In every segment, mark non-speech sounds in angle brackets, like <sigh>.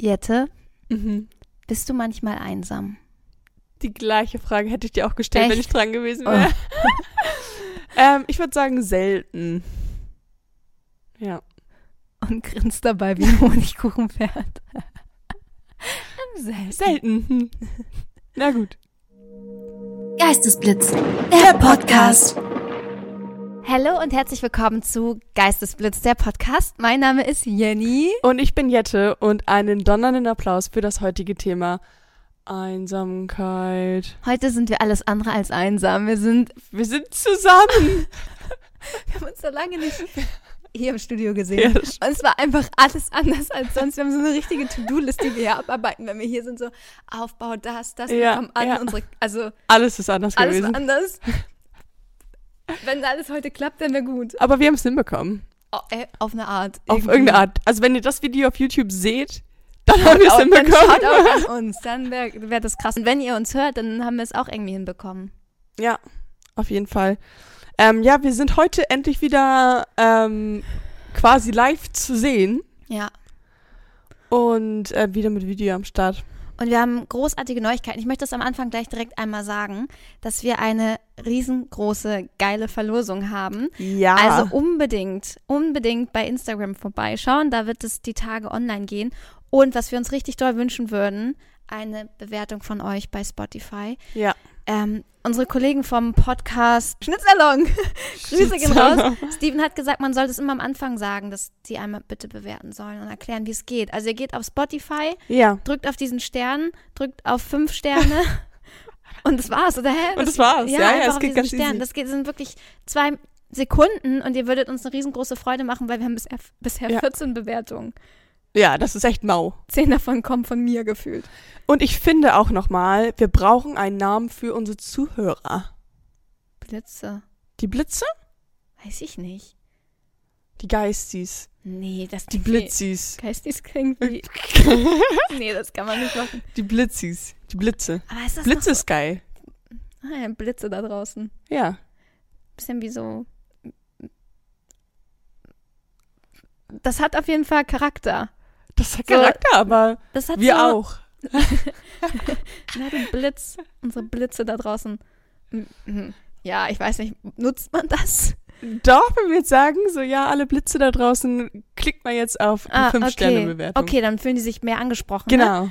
Jette, Mhm. bist du manchmal einsam? Die gleiche Frage hätte ich dir auch gestellt, wenn Echt? ich dran gewesen Oh. wäre. <laughs> ähm, ich würde sagen selten. Ja. Und grinst dabei wie ein <laughs> Honigkuchenpferd. Selten. Selten. <laughs> Hm. Na gut. Geistesblitz, der Podcast. Hallo und herzlich willkommen zu Geistesblitz, der Podcast. Mein Name ist Jenny. Und ich bin Jette und einen donnernden Applaus für das heutige Thema Einsamkeit. Heute sind wir alles andere als einsam. Wir sind, Wir sind zusammen. <laughs> wir haben uns so lange nicht hier im Studio gesehen. Das Und es war einfach alles anders als sonst. Wir haben so eine richtige To-Do-Liste, die wir hier abarbeiten, wenn wir hier sind. So Aufbau, das, das, wir Ja, kommen an. ja. Unsere, also Alles ist anders alles gewesen. war anders. <laughs> Wenn alles heute klappt, dann wäre gut. Aber wir haben es hinbekommen. Oh, äh, auf eine Art. Auf irgendwie. irgendeine Art. Also wenn ihr das Video auf YouTube seht, dann haben wir es Shoutout- dann hinbekommen. Shoutout an <laughs> uns, dann wäre wär das krass. Und wenn ihr uns hört, dann haben wir es auch irgendwie hinbekommen. Ja, auf jeden Fall. Ähm, ja, wir sind heute endlich wieder ähm, quasi live zu sehen Ja. und äh, wieder mit Video am Start. Und wir haben großartige Neuigkeiten. Ich möchte das am Anfang gleich direkt einmal sagen, dass wir eine riesengroße, geile Verlosung haben. Ja. Also unbedingt, unbedingt bei Instagram vorbeischauen. Da wird es die Tage online gehen. Und was wir uns richtig doll wünschen würden, eine Bewertung von euch bei Spotify. ja. Ähm, unsere Kollegen vom Podcast Schnitzerlong, <laughs> Grüße gehen raus. Steven hat gesagt, man sollte es immer am Anfang sagen, dass die einmal bitte bewerten sollen und erklären, wie es geht. Also ihr geht auf Spotify, Ja. drückt auf diesen Stern, drückt auf fünf Sterne <laughs> und das war's, oder hä? Und das war's. Ja, ja, einfach es geht ganz Stern. easy. Das geht, sind wirklich zwei Sekunden und ihr würdet uns eine riesengroße Freude machen, weil wir haben bisher, bisher Ja. 14 Bewertungen. Ja, das ist echt mau. Zehn davon kommen von mir gefühlt. Und ich finde auch nochmal, wir brauchen einen Namen für unsere Zuhörer. Blitze. Die Blitze? Weiß ich nicht. Die Geistis. Nee, das Die Blitzis. Geistis klingt wie. <laughs> nee, das kann man nicht machen. Die Blitzis. Die Blitze. Aber ist das Blitze noch ist geil. Ah, ja, Blitze da draußen. Ja. Bisschen wie so. Das hat auf jeden Fall Charakter. Das hat So- Charakter, aber Das hat wir so, auch. <laughs> Na, du Blitz, unsere Blitze da draußen. Mhm. Ja, ich weiß nicht, nutzt man das? Doch, wenn wir jetzt sagen, so ja, alle Blitze da draußen, klickt mal jetzt auf die Ah, okay. 5-Sterne-Bewertung. Okay, dann fühlen die sich mehr angesprochen. Ne? Genau.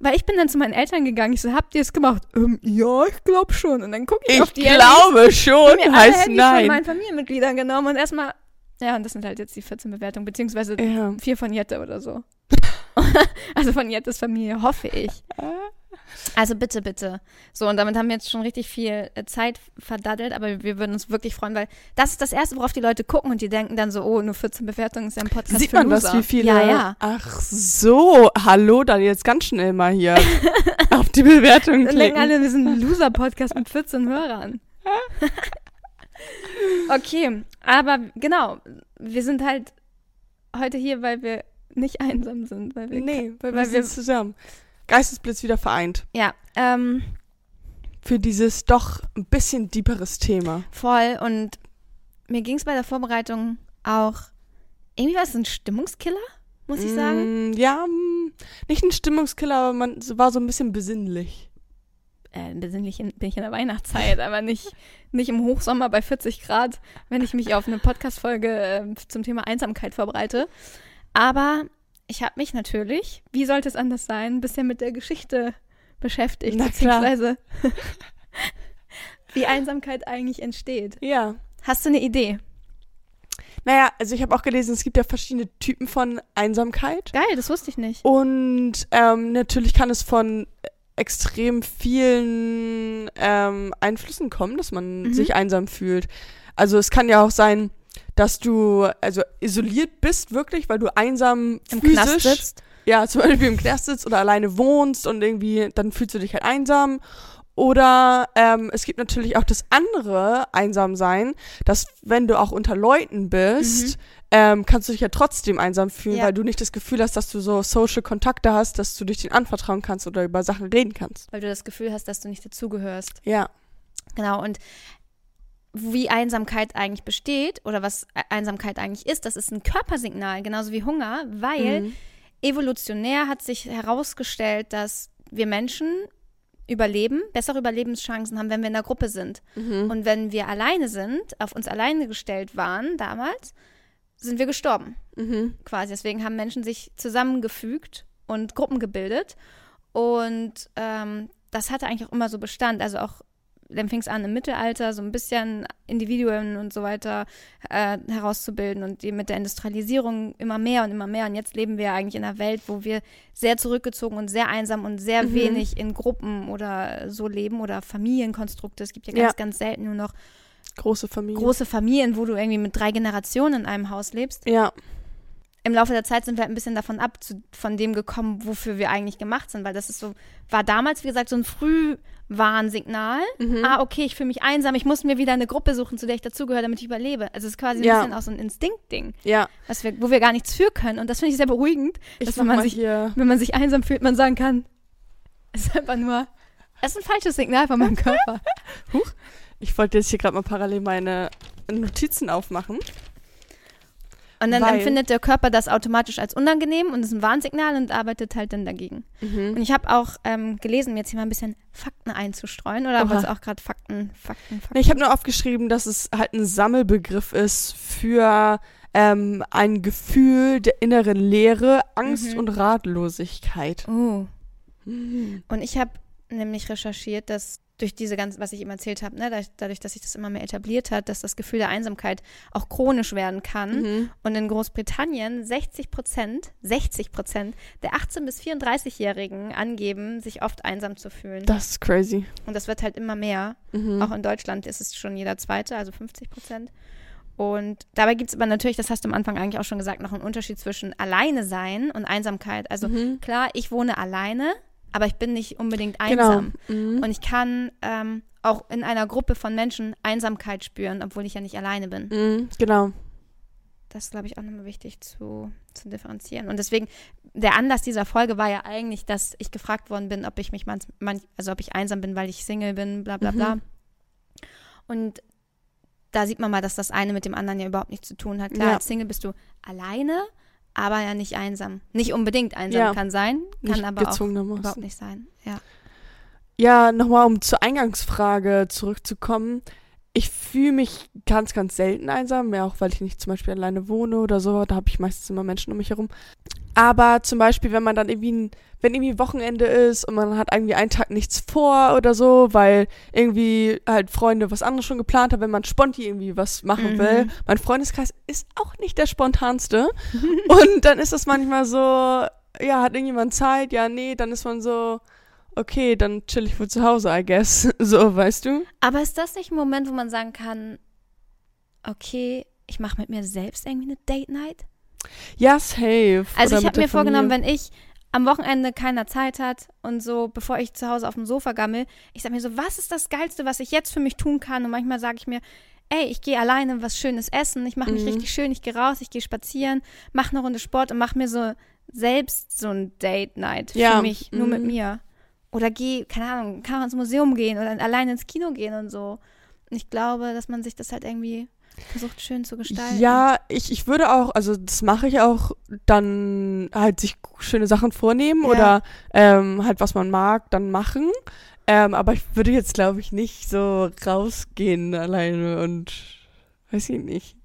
Weil ich bin dann zu meinen Eltern gegangen. Ich so, habt ihr es gemacht? Ähm, ja, ich glaube schon. Und dann gucke ich, Ich auf die glaube Handys, schon, mir alle heißt Handys von nein. meinen Familienmitgliedern genommen und erstmal, ja, und das sind halt jetzt die 14 Bewertungen, beziehungsweise Ja. vier von Jette oder so. <laughs> also von Jettes Familie, hoffe ich. Also bitte, bitte. So, und damit haben wir jetzt schon richtig viel äh, Zeit verdaddelt, aber wir würden uns wirklich freuen, weil das ist das Erste, worauf die Leute gucken und die denken dann so, oh, nur 14 Bewertungen ist ja ein Podcast Sieht für man das, Loser. wie viele? Ja, ja. Ach so, hallo, dann jetzt ganz schnell mal hier <laughs> auf die Bewertung Dann denken klicken. alle, wir sind ein Loser-Podcast mit 14 Hörern. <laughs> okay, aber genau, wir sind halt heute hier, weil wir nicht einsam sind. Weil wir, Nee, weil, weil wir sind zusammen. Geistesblitz wieder vereint. Ja, ähm, Für dieses doch ein bisschen deeperes Thema. voll. Und mir ging es bei der Vorbereitung auch, irgendwie war es ein Stimmungskiller, muss ich sagen. Mm, ja, mm, nicht ein Stimmungskiller, aber man war so ein bisschen besinnlich. Äh, besinnlich in, bin ich in der Weihnachtszeit, aber nicht, <laughs> nicht im Hochsommer bei 40 Grad, wenn ich mich auf eine Podcast-Folge äh, zum Thema Einsamkeit vorbereite. Aber ich habe mich natürlich, wie sollte es anders sein, ein bisschen mit der Geschichte beschäftigt, Na beziehungsweise <laughs> wie Einsamkeit eigentlich entsteht. Ja. Hast du eine Idee? Naja, also ich habe auch gelesen, es gibt ja verschiedene Typen von Einsamkeit. Geil, das wusste ich nicht. Und ähm, natürlich kann es von extrem vielen ähm, Einflüssen kommen, dass man Mhm. sich einsam fühlt. Also es kann ja auch sein, dass du also isoliert bist wirklich, weil du einsam Im physisch, Knast sitzt. ja zum Beispiel im Knast sitzt oder alleine wohnst und irgendwie dann fühlst du dich halt einsam. Oder ähm, es gibt natürlich auch das andere Einsamsein, dass wenn du auch unter Leuten bist, ähm, kannst du dich ja trotzdem einsam fühlen, Mhm. Ja. weil du nicht das Gefühl hast, dass du so Social Kontakte hast, dass du dich denen anvertrauen kannst oder über Sachen reden kannst. Weil du das Gefühl hast, dass du nicht dazugehörst. Ja. Genau, und wie Einsamkeit eigentlich besteht oder was E- Einsamkeit eigentlich ist, das ist ein Körpersignal, genauso wie Hunger, weil Mhm. evolutionär hat sich herausgestellt, dass wir Menschen überleben, bessere Überlebenschancen haben, wenn wir in der Gruppe sind. Mhm. Und wenn wir alleine sind, auf uns alleine gestellt waren damals, sind wir gestorben Mhm. quasi. Deswegen haben Menschen sich zusammengefügt und Gruppen gebildet. Und ähm, das hatte eigentlich auch immer so Bestand. Also auch, dann fing es an im Mittelalter, so ein bisschen Individuen und so weiter äh, herauszubilden und die mit der Industrialisierung immer mehr und immer mehr. Und jetzt leben wir eigentlich in einer Welt, wo wir sehr zurückgezogen und sehr einsam und sehr Mhm. wenig in Gruppen oder so leben oder Familienkonstrukte. Es gibt ja Ja. ganz, ganz selten nur noch Große Familie. große Familien, wo du irgendwie mit drei Generationen in einem Haus lebst ja. im Laufe der Zeit sind wir halt ein bisschen davon ab, zu, von dem gekommen, wofür wir eigentlich gemacht sind, weil das ist so, war damals, wie gesagt, so ein Frühwarnsignal. Mhm. Ah, okay, ich fühle mich einsam, ich muss mir wieder eine Gruppe suchen, zu der ich dazugehöre, damit ich überlebe. Also es ist quasi ein Ja. bisschen auch so ein Instinktding, Ja. was wir, wo wir gar nichts für können. Und das finde ich sehr beruhigend, Ich dass wenn man sich, hier. wenn man sich einsam fühlt, man sagen kann, <laughs> es ist einfach nur, es ist ein falsches Signal von meinem <laughs> Körper. Ich wollte jetzt hier gerade mal parallel meine Notizen aufmachen. Und dann Weil- empfindet der Körper das automatisch als unangenehm und ist ein Warnsignal und arbeitet halt dann dagegen. Und Mhm. ich habe auch ähm, gelesen, mir jetzt hier mal ein bisschen Fakten einzustreuen. Oder was auch gerade Fakten, Fakten, Fakten. Ich habe nur aufgeschrieben, dass es halt ein Sammelbegriff ist für ähm, ein Gefühl der inneren Leere, Angst Mhm. und Ratlosigkeit. Oh. Mhm. Und ich habe nämlich recherchiert, dass durch diese ganze, was ich eben erzählt habe, ne, dadurch, dadurch, dass sich das immer mehr etabliert hat, dass das Gefühl der Einsamkeit auch chronisch werden kann. Mhm. Und in Großbritannien 60 Prozent, 60 Prozent der 18- bis 34-Jährigen angeben, sich oft einsam zu fühlen. Das ist crazy. Und das wird halt immer mehr. Mhm. Auch in Deutschland ist es schon jeder Zweite, also 50 Prozent. Und dabei gibt es aber natürlich, das hast du am Anfang eigentlich auch schon gesagt, noch einen Unterschied zwischen alleine sein und Einsamkeit. Also Mhm. klar, ich wohne alleine, aber ich bin nicht unbedingt Genau. einsam. Mhm. Und ich kann ähm, auch in einer Gruppe von Menschen Einsamkeit spüren, obwohl ich ja nicht alleine bin. Mhm. Genau. Das ist, glaube ich, auch nochmal wichtig zu, zu differenzieren. Und deswegen, der Anlass dieser Folge war ja eigentlich, dass ich gefragt worden bin, ob ich mich manch, manch, also ob ich einsam bin, weil ich Single bin, bla bla bla. Mhm. Und da sieht man mal, dass das eine mit dem anderen ja überhaupt nichts zu tun hat. Klar, Ja. als Single bist du alleine, aber ja nicht einsam. Nicht unbedingt einsam Ja. kann sein, kann aber auch überhaupt nicht sein. Ja. Ja, nochmal, um zur Eingangsfrage zurückzukommen. Ich fühle mich ganz, ganz selten einsam, mehr auch, weil ich nicht zum Beispiel alleine wohne oder so. Da habe ich meistens immer Menschen um mich herum. Aber zum Beispiel, wenn man dann irgendwie, ein, wenn irgendwie Wochenende ist und man hat irgendwie einen Tag nichts vor oder so, weil irgendwie halt Freunde was anderes schon geplant haben, wenn man spontan irgendwie was machen Mhm. will. Mein Freundeskreis ist auch nicht der spontanste. <laughs> und dann ist das manchmal so, ja, hat irgendjemand Zeit? Ja, nee, dann ist man so, okay, dann chill ich wohl zu Hause, I guess. <laughs> So, weißt du? Aber ist das nicht ein Moment, wo man sagen kann, okay, ich mache mit mir selbst irgendwie eine Date Night? Ja, safe. Also Oder ich mit habe mir vorgenommen, wenn ich am Wochenende keiner Zeit hat und so, bevor ich zu Hause auf dem Sofa gammel, ich sage mir so, was ist das Geilste, was ich jetzt für mich tun kann? Und manchmal sage ich mir, ey, ich gehe alleine was Schönes essen, ich mache mich Mhm. richtig schön, ich gehe raus, ich gehe spazieren, mache eine Runde Sport und mache mir so selbst so ein Date Night Ja, für mich, nur mit mhm. mir. Oder geh, keine Ahnung, kann man ins Museum gehen oder alleine ins Kino gehen und so. Und ich glaube, dass man sich das halt irgendwie versucht schön zu gestalten. Ja, ich, ich würde auch, also das mache ich auch, dann halt sich schöne Sachen vornehmen Ja. oder ähm, halt was man mag, dann machen. Ähm, aber ich würde jetzt, glaube ich, nicht so rausgehen alleine und weiß ich nicht.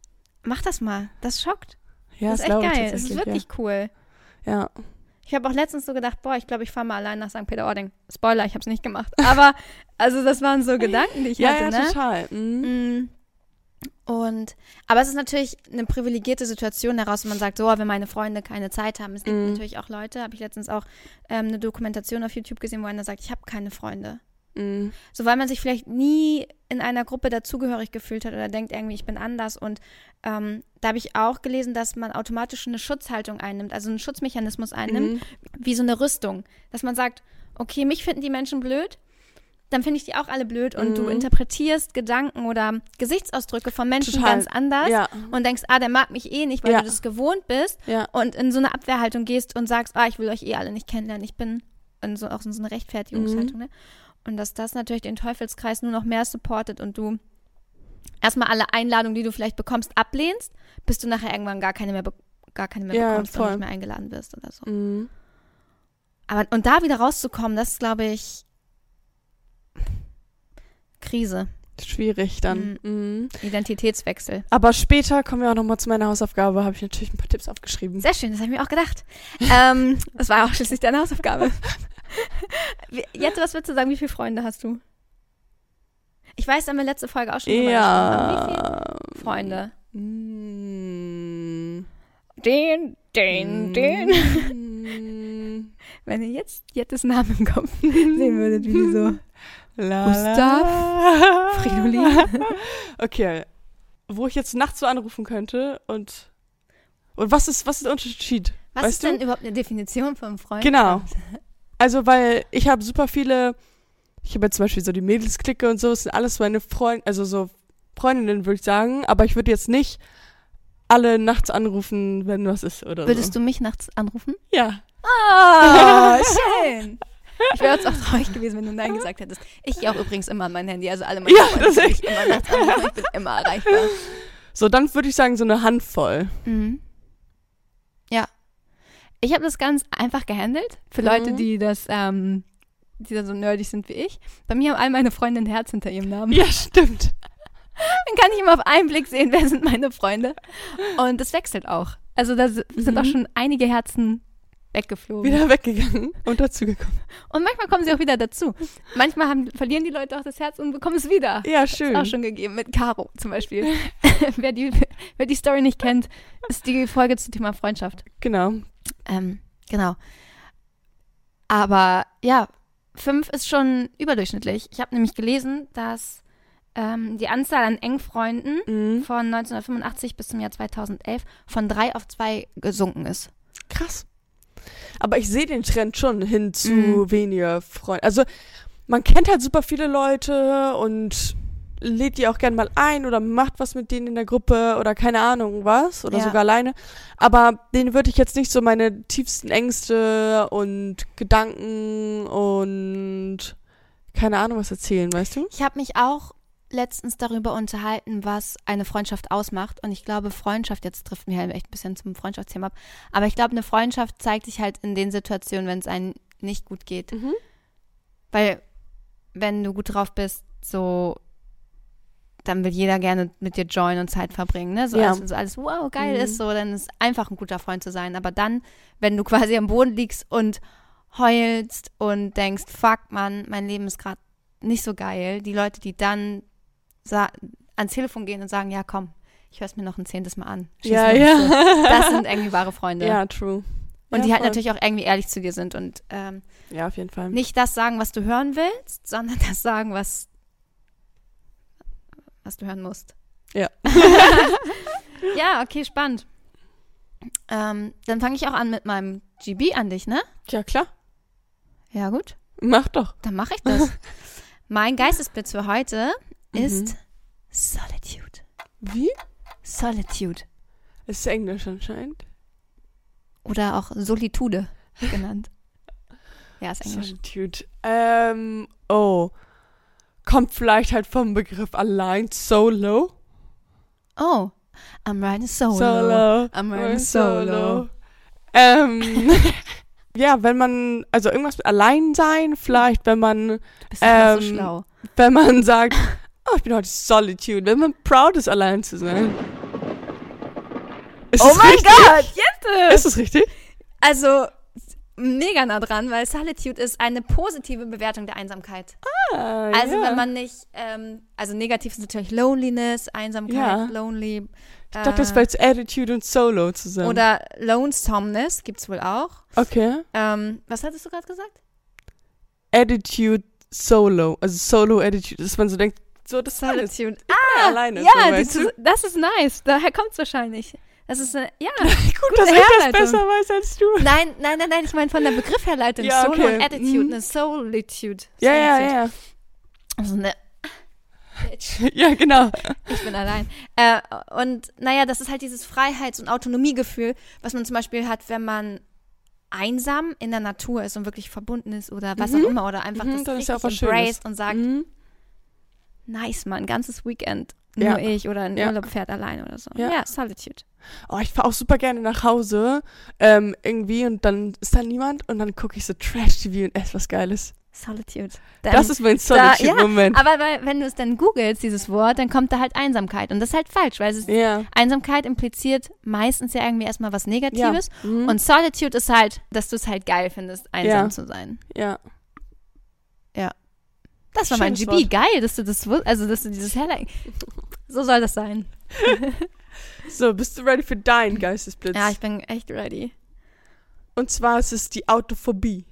Mach das mal. Das schockt. Ja, das ist echt geil. Das ist wirklich cool. Ja. ja. Ich habe auch letztens so gedacht, boah, ich glaube, ich fahre mal allein nach St. Peter-Ording. Spoiler, ich habe es nicht gemacht. Aber, also das waren so <laughs> Gedanken, die ich Ja, hatte, ja, ne? total. Mhm. Mm. Und, aber es ist natürlich eine privilegierte Situation daraus, wenn man sagt, so, wenn meine Freunde keine Zeit haben. Es gibt Mhm. natürlich auch Leute, habe ich letztens auch ähm, eine Dokumentation auf YouTube gesehen, wo einer sagt, ich habe keine Freunde. Mhm. So, weil man sich vielleicht nie in einer Gruppe dazugehörig gefühlt hat oder denkt irgendwie, ich bin anders. Und ähm, da habe ich auch gelesen, dass man automatisch eine Schutzhaltung einnimmt, also einen Schutzmechanismus einnimmt, Mhm. wie so eine Rüstung. Dass man sagt, okay, mich finden die Menschen blöd, dann finde ich die auch alle blöd. Und du Mhm. interpretierst Gedanken oder Gesichtsausdrücke von Menschen Total. ganz anders Ja, und denkst, ah, der mag mich eh nicht, weil Ja. du das gewohnt bist. ja. Und in so eine Abwehrhaltung gehst und sagst, ah, ich will euch eh alle nicht kennenlernen. Ich bin in so, auch in so eine Rechtfertigungshaltung. Ne? Und dass das natürlich den Teufelskreis nur noch mehr supportet und du erstmal alle Einladungen, die du vielleicht bekommst, ablehnst, bis du nachher irgendwann gar keine mehr gar keine mehr bekommst und voll. nicht mehr eingeladen wirst oder so. Mhm. Aber und da wieder rauszukommen, das ist, glaube ich, Krise, Schwierig dann. Mhm. Identitätswechsel. Aber später kommen wir auch nochmal zu meiner Hausaufgabe, habe ich natürlich ein paar Tipps aufgeschrieben. Sehr schön, das habe ich mir auch gedacht. ähm, <laughs> das war auch schließlich deine Hausaufgabe. Jette, was würdest du sagen, wie viele Freunde hast du? Ich weiß, haben wir letzte Folge auch schon drüber gesprochen. Wie Ja. viele Freunde? Mm. Den, den, den. Mm. <laughs> Wenn ihr jetzt Jettes Namen im Kopf <laughs> sehen würdet, wie die so. La, Gustav, la. Fridolin. <laughs> Okay. Wo ich jetzt nachts so anrufen könnte und. Und was ist, was ist der Unterschied? Was ist du? denn überhaupt eine Definition von Freund? Genau. <laughs> Also, weil ich habe super viele. Ich habe jetzt zum Beispiel so die Mädelsklicke und so, das sind alles meine Freunde, also so Freundinnen, würde ich sagen. Aber ich würde jetzt nicht alle nachts anrufen, wenn was ist oder Würdest so. du mich nachts anrufen? Ja. Ah, <laughs> schön. Ich wäre jetzt auch traurig gewesen, wenn du Nein gesagt hättest. Ich gehe auch übrigens immer an mein Handy. Also alle meine Ja, Freunde das mich immer nachts anrufen. Ich bin immer erreichbar. So, dann würde ich sagen, so eine Handvoll. Mhm. Ja. Ich habe das ganz einfach gehandelt. Für Leute, Mhm. die das, ähm, die da so nerdig sind wie ich. Bei mir haben all meine Freunde ein Herz hinter ihrem Namen. Ja, stimmt. Dann kann ich immer auf einen Blick sehen, wer sind meine Freunde. Und das wechselt auch. Also da sind auch Mhm. schon einige Herzen weggeflogen. Wieder weggegangen und dazugekommen. Und manchmal kommen sie auch wieder dazu. Manchmal haben, verlieren die Leute auch das Herz und bekommen es wieder. Ja, schön. auch schon gegeben, mit Caro zum Beispiel. <laughs> wer, die, wer die Story nicht kennt, ist die Folge zum Thema Freundschaft. Genau. Ähm, genau. Aber ja, fünf ist schon überdurchschnittlich. Ich habe nämlich gelesen, dass ähm, die Anzahl an Engfreunden Mhm. von 1985 bis zum Jahr 2011 von drei auf zwei gesunken ist. Krass. Aber ich sehe den Trend schon hin zu Mhm. weniger Freunden. Also man kennt halt super viele Leute und lädt die auch gern mal ein oder macht was mit denen in der Gruppe oder keine Ahnung was oder Ja. sogar alleine. Aber denen würde ich jetzt nicht so meine tiefsten Ängste und Gedanken und keine Ahnung was erzählen, weißt du? Ich habe mich auch letztens darüber unterhalten, was eine Freundschaft ausmacht. Und ich glaube, Freundschaft, jetzt trifft mir halt echt ein bisschen zum Freundschaftsthema ab, aber ich glaube, eine Freundschaft zeigt sich halt in den Situationen, wenn es einem nicht gut geht. Mhm. Weil, wenn du gut drauf bist, so, dann will jeder gerne mit dir joinen und Zeit verbringen, ne? So, Ja. alles, so alles, wow, geil Mhm. ist, so, dann ist einfach ein guter Freund zu sein. Aber dann, wenn du <laughs> quasi am Boden liegst und heulst und denkst, fuck, Mann, mein Leben ist gerade nicht so geil, die Leute, die dann ans Telefon gehen und sagen, ja, komm, ich höre es mir noch ein zehntes Mal an. Schieß Ja, ja. So. <laughs> Das sind irgendwie wahre Freunde. Ja, true. Und ja, die halt voll. natürlich auch irgendwie ehrlich zu dir sind und ähm, Ja, auf jeden Fall. nicht das sagen, was du hören willst, sondern das sagen, was, was du hören musst. Ja. <laughs> ja, okay, spannend. Ähm, dann fange ich auch an mit meinem GB an dich, ne? Ja, klar. Ja, gut. Mach doch. Dann mache ich das. <laughs> mein Geistesblitz für heute Mhm. ist Solitude. Wie? Solitude. Ist Englisch anscheinend. Oder auch Solitude genannt. <laughs> Ja, ist Englisch. Solitude. Ähm, oh. Kommt vielleicht halt vom Begriff allein solo. Oh, I'm riding solo. Solo. I'm riding solo. Ähm, <laughs> ja, wenn man, also irgendwas mit Alleinsein, vielleicht, wenn man, Du bist so Ähm, schlau. wenn man sagt, <laughs> oh, ich bin heute Solitude, wenn man proud ist, allein zu sein. Ist Oh mein richtig? Gott, Jette! Ist es richtig? Also, mega nah dran, weil Solitude ist eine positive Bewertung der Einsamkeit. Ah, Also, ja. wenn man nicht, ähm, also negativ ist natürlich Loneliness, Einsamkeit, Ja. lonely. Ich dachte, das äh, wäre jetzt Attitude und Solo zusammen. Oder Lonesomeness gibt's wohl auch. Okay. Ähm, was hattest du gerade gesagt? Attitude Solo. Also Solo Attitude, dass man so denkt, so, das war jetzt Solitude. ah, alleine. Ja, so, die, das ist nice. Daher kommt's wahrscheinlich. Das ist eine, ja. <laughs> Gut, dass ich das besser weiß als du. Nein, nein, nein, nein, ich meine von der Begriffherleitung. Ja, okay. und Attitude, Mhm. eine Solitude. Ja, ja, ja. Also eine Bitch. <laughs> Ja, genau. Ich bin allein. Äh, und naja, das ist halt dieses Freiheits- und Autonomiegefühl, was man zum Beispiel hat, wenn man einsam in der Natur ist und wirklich verbunden ist oder was Mhm. auch immer oder einfach Mhm, das ist ja richtig Schönes. embraced und sagt, Mhm. Nice, Mann, ganzes Weekend Ja. nur ich oder ein Ja. Urlaub fährt allein oder so. Ja. Ja, Solitude. Oh, ich fahre auch super gerne nach Hause, ähm, irgendwie, und dann ist da niemand und dann gucke ich so Trash-TV und esse was Geiles. Solitude. das ist mein Solitude-Moment. Aber weil, wenn du es dann googelst, dieses Wort, dann kommt da halt Einsamkeit. Und das ist halt falsch, weil ist, Ja. Einsamkeit impliziert meistens ja irgendwie erstmal was Negatives. Ja. Mhm. Und Solitude ist halt, dass du es halt geil findest, einsam Ja. zu sein. ja. Das war mein Schönes GB. Wort. Geil, dass du das also dass du dieses Herlein. So soll das sein. <laughs> So, bist du ready für deinen Geistesblitz? Ja, ich bin echt ready. und zwar ist es die Autophobie.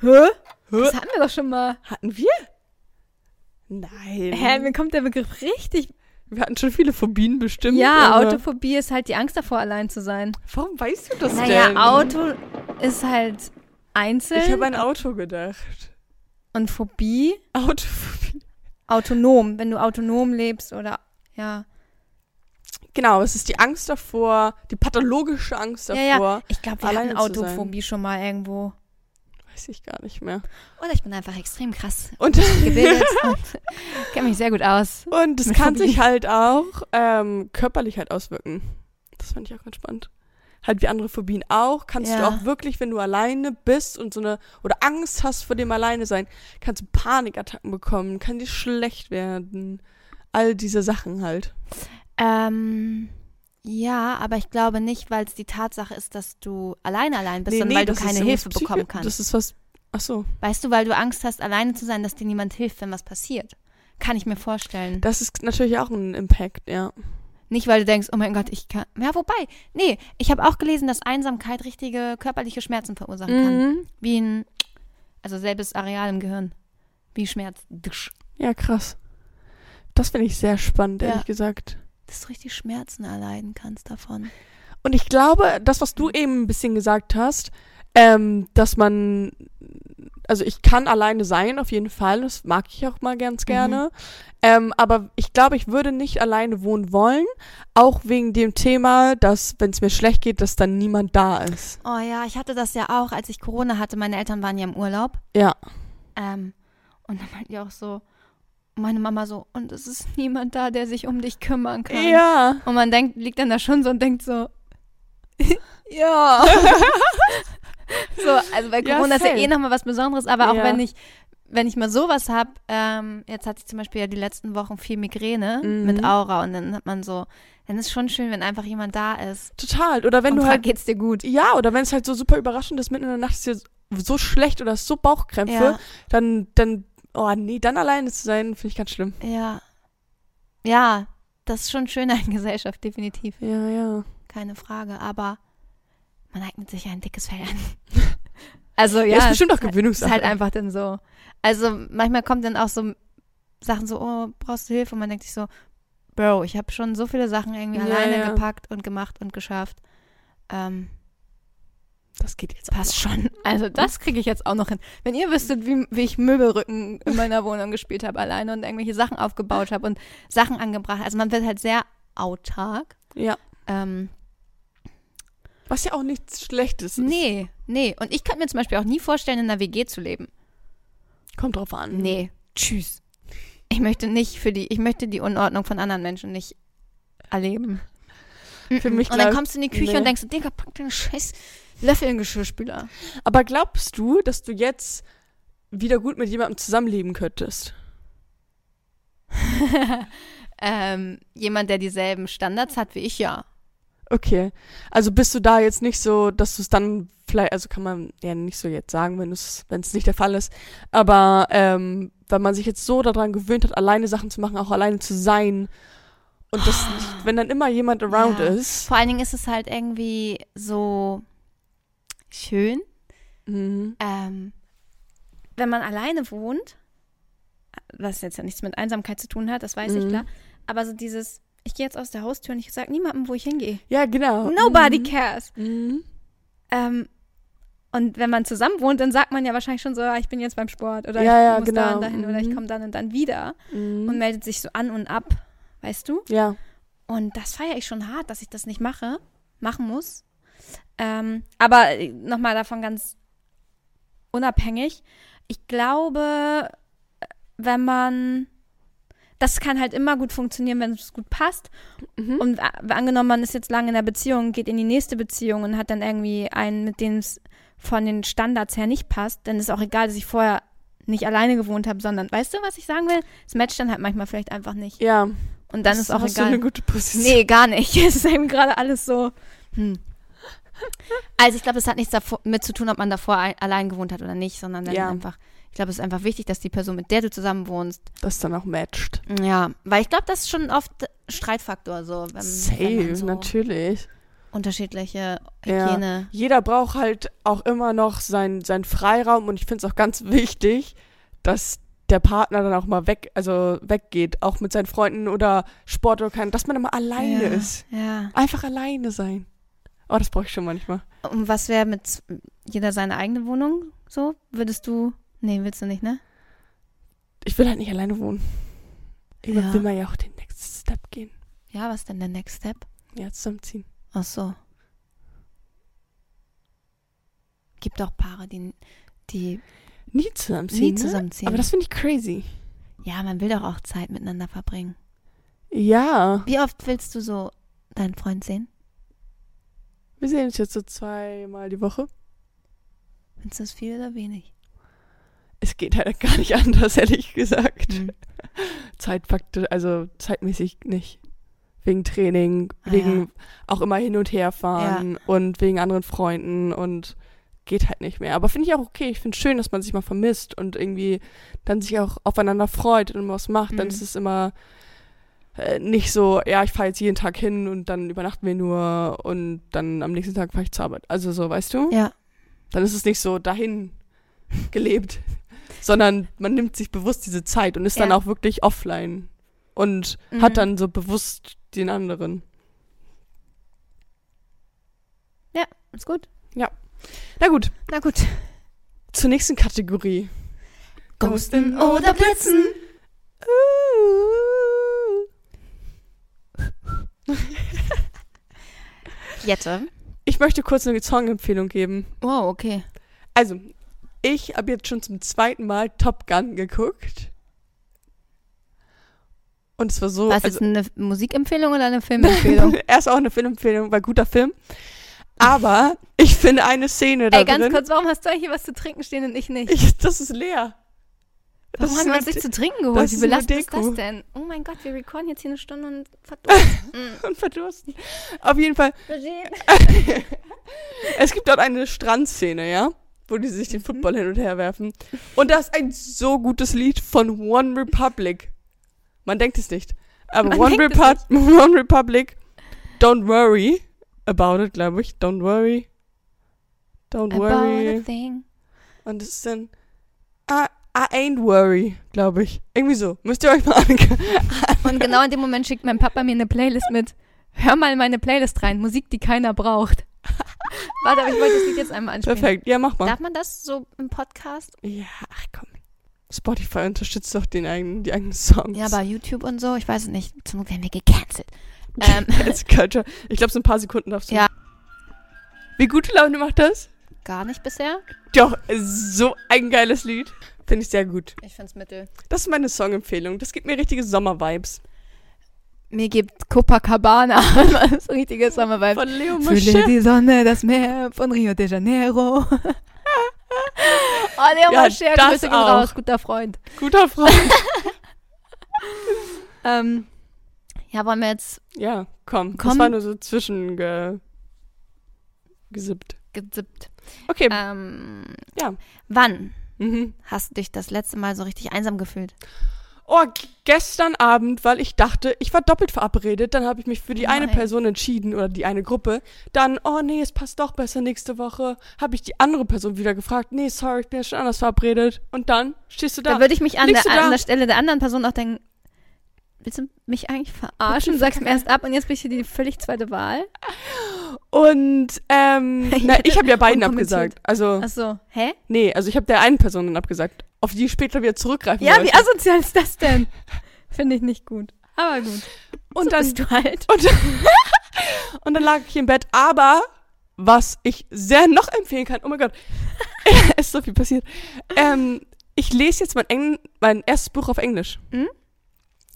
Hä? Hä? Das hatten wir doch schon mal. Hatten wir? Nein. Hä, mir kommt der Begriff richtig. Wir hatten schon viele Phobien bestimmt. Ja, aber- Autophobie ist halt die Angst davor, allein zu sein. Warum weißt du das Naja, denn? Auto ist halt einzeln. Ich habe an Auto gedacht. Und Phobie Autophobie. autonom, wenn du autonom lebst oder ja. Genau, es ist die Angst davor, die pathologische Angst davor. Ja, ja. Ich glaube, wir hatten. Autophobie schon mal irgendwo. Weiß ich gar nicht mehr. Oder ich bin einfach extrem krass Und, <laughs> gebildet <laughs> und <laughs> kenne mich sehr gut aus. und es kann Phobie. sich halt auch ähm, körperlich halt auswirken. Das fand ich auch ganz spannend. Halt wie andere Phobien auch, kannst du Ja. auch wirklich, wenn du alleine bist und so eine, oder Angst hast vor dem Alleine sein, kannst du Panikattacken bekommen, kann dir schlecht werden. All diese Sachen halt. Ähm, ja, aber ich glaube nicht, weil es die Tatsache ist, dass du alleine allein bist, Nee, sondern nee, weil du keine Hilfe Psychi- bekommen kannst. Das ist was, ach so. Weißt du, weil du Angst hast, alleine zu sein, dass dir niemand hilft, wenn was passiert. Kann ich mir vorstellen. Das ist natürlich auch ein Impact, ja. Nicht, weil du denkst, oh mein Gott, ich kann. Ja, wobei. Nee, ich habe auch gelesen, dass Einsamkeit richtige körperliche Schmerzen verursachen kann. Mhm. Wie ein, also selbes Areal im Gehirn. Wie Schmerz. Ja, krass. Das finde ich sehr spannend, Ja. ehrlich gesagt. Dass du richtig Schmerzen erleiden kannst davon. Und ich glaube, das, was du eben ein bisschen gesagt hast, ähm, dass man, also ich kann alleine sein, auf jeden Fall, das mag ich auch mal ganz gerne. Ähm, aber ich glaube, ich würde nicht alleine wohnen wollen, auch wegen dem Thema, dass, wenn es mir schlecht geht, dass dann niemand da ist. Oh ja, ich hatte das ja auch, als ich Corona hatte. Meine Eltern waren ja im Urlaub. Ja. Ähm, und dann meinte ich auch so, meine Mama so, und es ist niemand da, der sich um dich kümmern kann. Ja. Und man denkt, liegt dann da schon so und denkt so, <laughs> ja. <laughs> <laughs> <laughs> so, also bei Ja, Corona ist ja eh nochmal was Besonderes, aber auch Ja. wenn ich, wenn ich mal sowas hab, ähm, jetzt hatte ich zum Beispiel ja die letzten Wochen viel Migräne Mhm. mit Aura und dann hat man so, dann ist schon schön, wenn einfach jemand da ist. Total. Oder wenn und du fragt, halt geht's dir gut? Ja, oder wenn es halt so super überraschend ist, mitten in der Nacht ist dir so schlecht oder so Bauchkrämpfe, Ja, dann, dann, oh nee, dann alleine zu sein, finde ich ganz schlimm. ja. Ja, das ist schon schöner <laughs> in Gesellschaft, definitiv. Ja, ja. Keine Frage, aber man eignet sich ja ein dickes Fell an. <laughs> Also ja, Ja, ist bestimmt auch ist Gewöhnungssache. halt einfach dann so. Also manchmal kommt dann auch so Sachen so, oh, brauchst du Hilfe? Und man denkt sich so, Bro, ich habe schon so viele Sachen irgendwie Ja, alleine ja. gepackt und gemacht und geschafft. Ähm, Das geht jetzt passt schon. Also das kriege ich jetzt auch noch hin. Wenn ihr wüsstet, wie, wie ich Möbelrücken in meiner Wohnung gespielt habe alleine und irgendwelche Sachen aufgebaut habe und Sachen angebracht. Also man wird halt sehr autark. Ja. Ähm, Was ja auch nichts Schlechtes ist. nee, nee. Und ich könnte mir zum Beispiel auch nie vorstellen, in einer WG zu leben. Kommt drauf an. Nee, tschüss. Ich möchte nicht für die, ich möchte die Unordnung von anderen Menschen nicht erleben. Für mich Und dann kommst du in die Küche nee. und denkst, Digga, pack deinen scheiß Löffel in den Geschirrspüler. Aber glaubst du, dass du jetzt wieder gut mit jemandem zusammenleben könntest? <laughs> ähm, jemand, der dieselben Standards hat wie ich, ja. Okay. Also bist du da jetzt nicht so, dass du es dann vielleicht, also kann man ja nicht so jetzt sagen, wenn es wenn es nicht der Fall ist, aber ähm, wenn man sich jetzt so daran gewöhnt hat, alleine Sachen zu machen, auch alleine zu sein und das nicht, wenn dann immer jemand around Ja. ist. Vor allen Dingen ist es halt irgendwie so schön, Mhm. ähm, wenn man alleine wohnt, was jetzt ja nichts mit Einsamkeit zu tun hat, das weiß ich Mhm. klar, aber so dieses, ich gehe jetzt aus der Haustür und ich sage niemandem, wo ich hingehe. Ja, genau. Nobody Mhm. cares. Mhm. Ähm, und wenn man zusammen wohnt, dann sagt man ja wahrscheinlich schon so, ah, ich bin jetzt beim Sport oder Ja, ich ja, muss da genau. und dahin oder ich Mhm. komme dann und dann wieder Mhm. und meldet sich so an und ab, weißt du? ja. Und das feiere ich schon hart, dass ich das nicht mache, machen muss. Ähm, aber nochmal davon ganz unabhängig. Ich glaube, wenn man, das kann halt immer gut funktionieren, wenn es gut passt. Mhm. Und angenommen, man ist jetzt lange in der Beziehung, geht in die nächste Beziehung und hat dann irgendwie einen, mit dem es von den Standards her nicht passt, dann ist auch egal, dass ich vorher nicht alleine gewohnt habe, sondern, weißt du, was ich sagen will? Es matcht dann halt manchmal vielleicht einfach nicht. Ja. Und dann ist auch hast egal. du eine gute Position. Nee, gar nicht. <laughs> Es ist eben gerade alles so. Hm. <laughs> Also ich glaube, es hat nichts davor, mit zu tun, ob man davor ein, allein gewohnt hat oder nicht, sondern dann Ja. einfach, ich glaube, es ist einfach wichtig, dass die Person, mit der du zusammen wohnst, Das dann auch matcht. ja, weil ich glaube, das ist schon oft Streitfaktor, so, wenn, wenn Safe, man so natürlich. unterschiedliche Ja. Hygiene. Jeder braucht halt auch immer noch seinen sein Freiraum und ich finde es auch ganz wichtig, dass der Partner dann auch mal weg, also weggeht, auch mit seinen Freunden oder Sport oder kein, dass man immer alleine ja. ist. Ja. Einfach alleine sein. Oh, das brauche ich schon manchmal. Und was wäre mit jeder seine eigene Wohnung so? Würdest du, nee, willst du nicht, ne? Ich will halt nicht alleine wohnen. Irgendwann Ja. will man ja auch den Next Step gehen. Ja, was ist denn der Next Step? Ja, zusammenziehen. Ach so. Gibt auch Paare, die, die Nie zusammenziehen. nie ne? zusammenziehen. Aber das finde ich crazy. ja, man will doch auch Zeit miteinander verbringen. Ja. Wie oft willst du so deinen Freund sehen? Wir sehen uns jetzt so zweimal die Woche. Findest du das viel oder wenig? Es geht halt <laughs> gar nicht anders, ehrlich gesagt. Hm. Zeitfaktor, also zeitmäßig nicht. Wegen Training, Ah, wegen auch immer hin und her fahren und wegen anderen Freunden und geht halt nicht mehr. Aber finde ich auch okay. Ich finde es schön, dass man sich mal vermisst und irgendwie dann sich auch aufeinander freut und was macht. Dann Mhm. ist es immer äh, nicht so, ja, ich fahre jetzt jeden Tag hin und dann übernachten wir nur und dann am nächsten Tag fahre ich zur Arbeit. Also so, weißt du? Ja. Dann ist es nicht so dahin gelebt, sondern man nimmt sich bewusst diese Zeit und ist dann Ja. auch wirklich offline und Mhm. hat dann so bewusst den anderen. Ist gut. Na gut, Na gut. zur nächsten Kategorie. Ghosten oder Blitzen? Jette. Ich möchte kurz eine Songempfehlung geben. Wow, okay. Also, ich habe jetzt schon zum zweiten Mal Top Gun geguckt. Und es war so. Was also, ist eine Musikempfehlung oder eine <laughs> Filmempfehlung? Erst auch eine Filmempfehlung, war guter Film. Aber ich finde eine Szene da Ey, ganz drin. kurz, warum hast du hier was zu trinken stehen und ich nicht? Ich, das ist leer. Das Warum ist haben wir uns nicht De- zu trinken das geholt? Wie belastend ist das denn? Oh mein Gott, wir recorden jetzt hier eine Stunde und <laughs> verdursten. Mm. und verdursten. Auf jeden Fall, <laughs> es gibt dort eine Strandszene, ja? Wo die sich den Mhm. Football hin und her werfen. Und das ist ein so gutes Lied von One Republic. Man denkt es nicht. Aber Man One, Repu <laughs> One Republic, Don't Worry About It, glaube ich. Don't Worry. Don't About Worry. a thing. Und es ist dann I, I ain't worry, glaube ich. Irgendwie so. Müsst ihr euch mal <laughs> angucken. Und genau in dem Moment schickt mein Papa mir eine Playlist mit. Hör mal in meine Playlist rein. Musik, die keiner braucht. <laughs> Warte, aber ich wollte das Lied jetzt einmal anspielen. Perfekt. Ja, mach mal. Darf man das so im Podcast? Ja, ach komm. Spotify unterstützt doch den eigenen, die eigenen Songs. Ja, bei YouTube und so, ich weiß es nicht. Zum Glück werden wir gecancelt. Ähm, <laughs> Culture. Ich glaube, so ein paar Sekunden darfst du. Ja. Wie gute Laune macht das? gar nicht bisher. Doch, so ein geiles Lied. Finde ich sehr gut. Ich find's mittel. Das ist meine Songempfehlung. Das gibt mir richtige Sommer-Vibes. Mir gibt Copacabana <laughs> das richtige Sommervibe. Von Leo Fühle Mosche. die Sonne, das Meer von Rio de Janeiro. <laughs> oh, Leo Ja, Mosche, das Grüße auch. raus, guter Freund. Guter Freund. <laughs> Ähm, ja, wollen wir jetzt ja, komm. Das Komm. war nur so zwischen ge gesippt. gezippt. Okay. Ähm, Ja. Wann Mhm. hast du dich das letzte Mal so richtig einsam gefühlt? Oh, gestern Abend, weil ich dachte, ich war doppelt verabredet, dann habe ich mich für die Oh eine. Person entschieden oder die eine Gruppe. Dann, oh nee, es passt doch besser nächste Woche. Habe ich die andere Person wieder gefragt, nee, sorry, ich bin ja schon anders verabredet. Und dann stehst du da. Da, würde ich mich an der, an der Stelle der anderen Person auch denken, willst du mich eigentlich verarschen? Sagst mir erst ab und jetzt bin ich hier die völlig zweite Wahl. Und ähm, <laughs> Ich na, ich habe ja beiden abgesagt. Also, Achso, hä? nee, also ich habe der einen Person dann abgesagt, auf die später wieder zurückgreifen Ja, wollte. wie asozial ist das denn? Finde ich nicht gut. Aber gut. und so dann bist du halt. Und, <laughs> und dann lag ich im Bett. Aber was ich sehr noch empfehlen kann, oh mein Gott, <laughs> es ist so viel passiert. Ähm, ich lese jetzt mein, Engl mein erstes Buch auf Englisch. Mhm.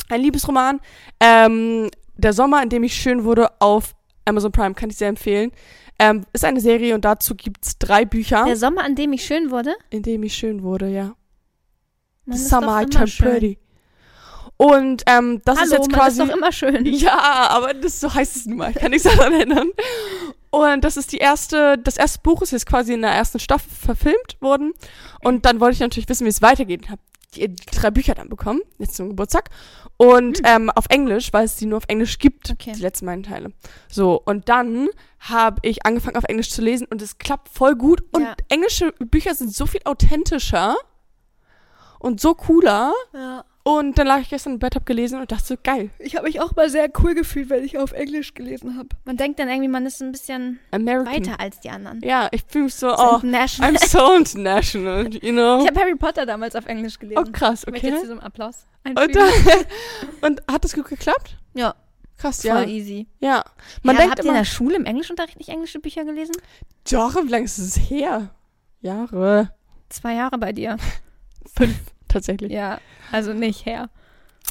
Ein Liebesroman. Ähm, der Sommer, in dem ich schön wurde, auf Amazon Prime, kann ich sehr empfehlen. Ähm, ist eine Serie und dazu gibt's drei Bücher, Der Sommer, an dem ich schön wurde. in dem ich schön wurde, ja. Man The ist Summer doch I immer Turned schön. Pretty. Und ähm, das Hallo, ist jetzt man quasi. ist doch immer schön. <laughs> Ja, aber das so heißt es nun mal. Ich kann nichts daran ändern. Und das ist die erste, das erste Buch ist jetzt quasi in der ersten Staffel verfilmt worden. Und dann wollte ich natürlich wissen, wie es weitergeht. Hab die, die drei Bücher dann bekommen, jetzt zum Geburtstag. Und ähm, auf Englisch, weil es die nur auf Englisch gibt, Hm. Okay. die letzten beiden Teile. So, und dann habe ich angefangen auf Englisch zu lesen und es klappt voll gut. Und Ja. englische Bücher sind so viel authentischer und so cooler. Ja. Und dann lag ich gestern im Bett, hab gelesen und dachte so, geil. Ich habe mich auch mal sehr cool gefühlt, wenn ich auf Englisch gelesen habe. Man denkt dann irgendwie, man ist ein bisschen American. weiter als die anderen. Ja, ich fühle mich so, oh, international. I'm so international, you know? Ich habe Harry Potter damals auf Englisch gelesen. Oh, krass, Ich möchte jetzt okay. hier so einen Applaus Und, einfügen. <laughs> und hat das gut geklappt? Ja, Krass, voll ja. easy. Ja. Man ja, denkt habt ihr in immer, der Schule im Englischunterricht nicht englische Bücher gelesen? Jahre, wie lange ist es her? Jahre. Zwei Jahre bei dir. <laughs> Fünf, tatsächlich. Ja, also nicht her.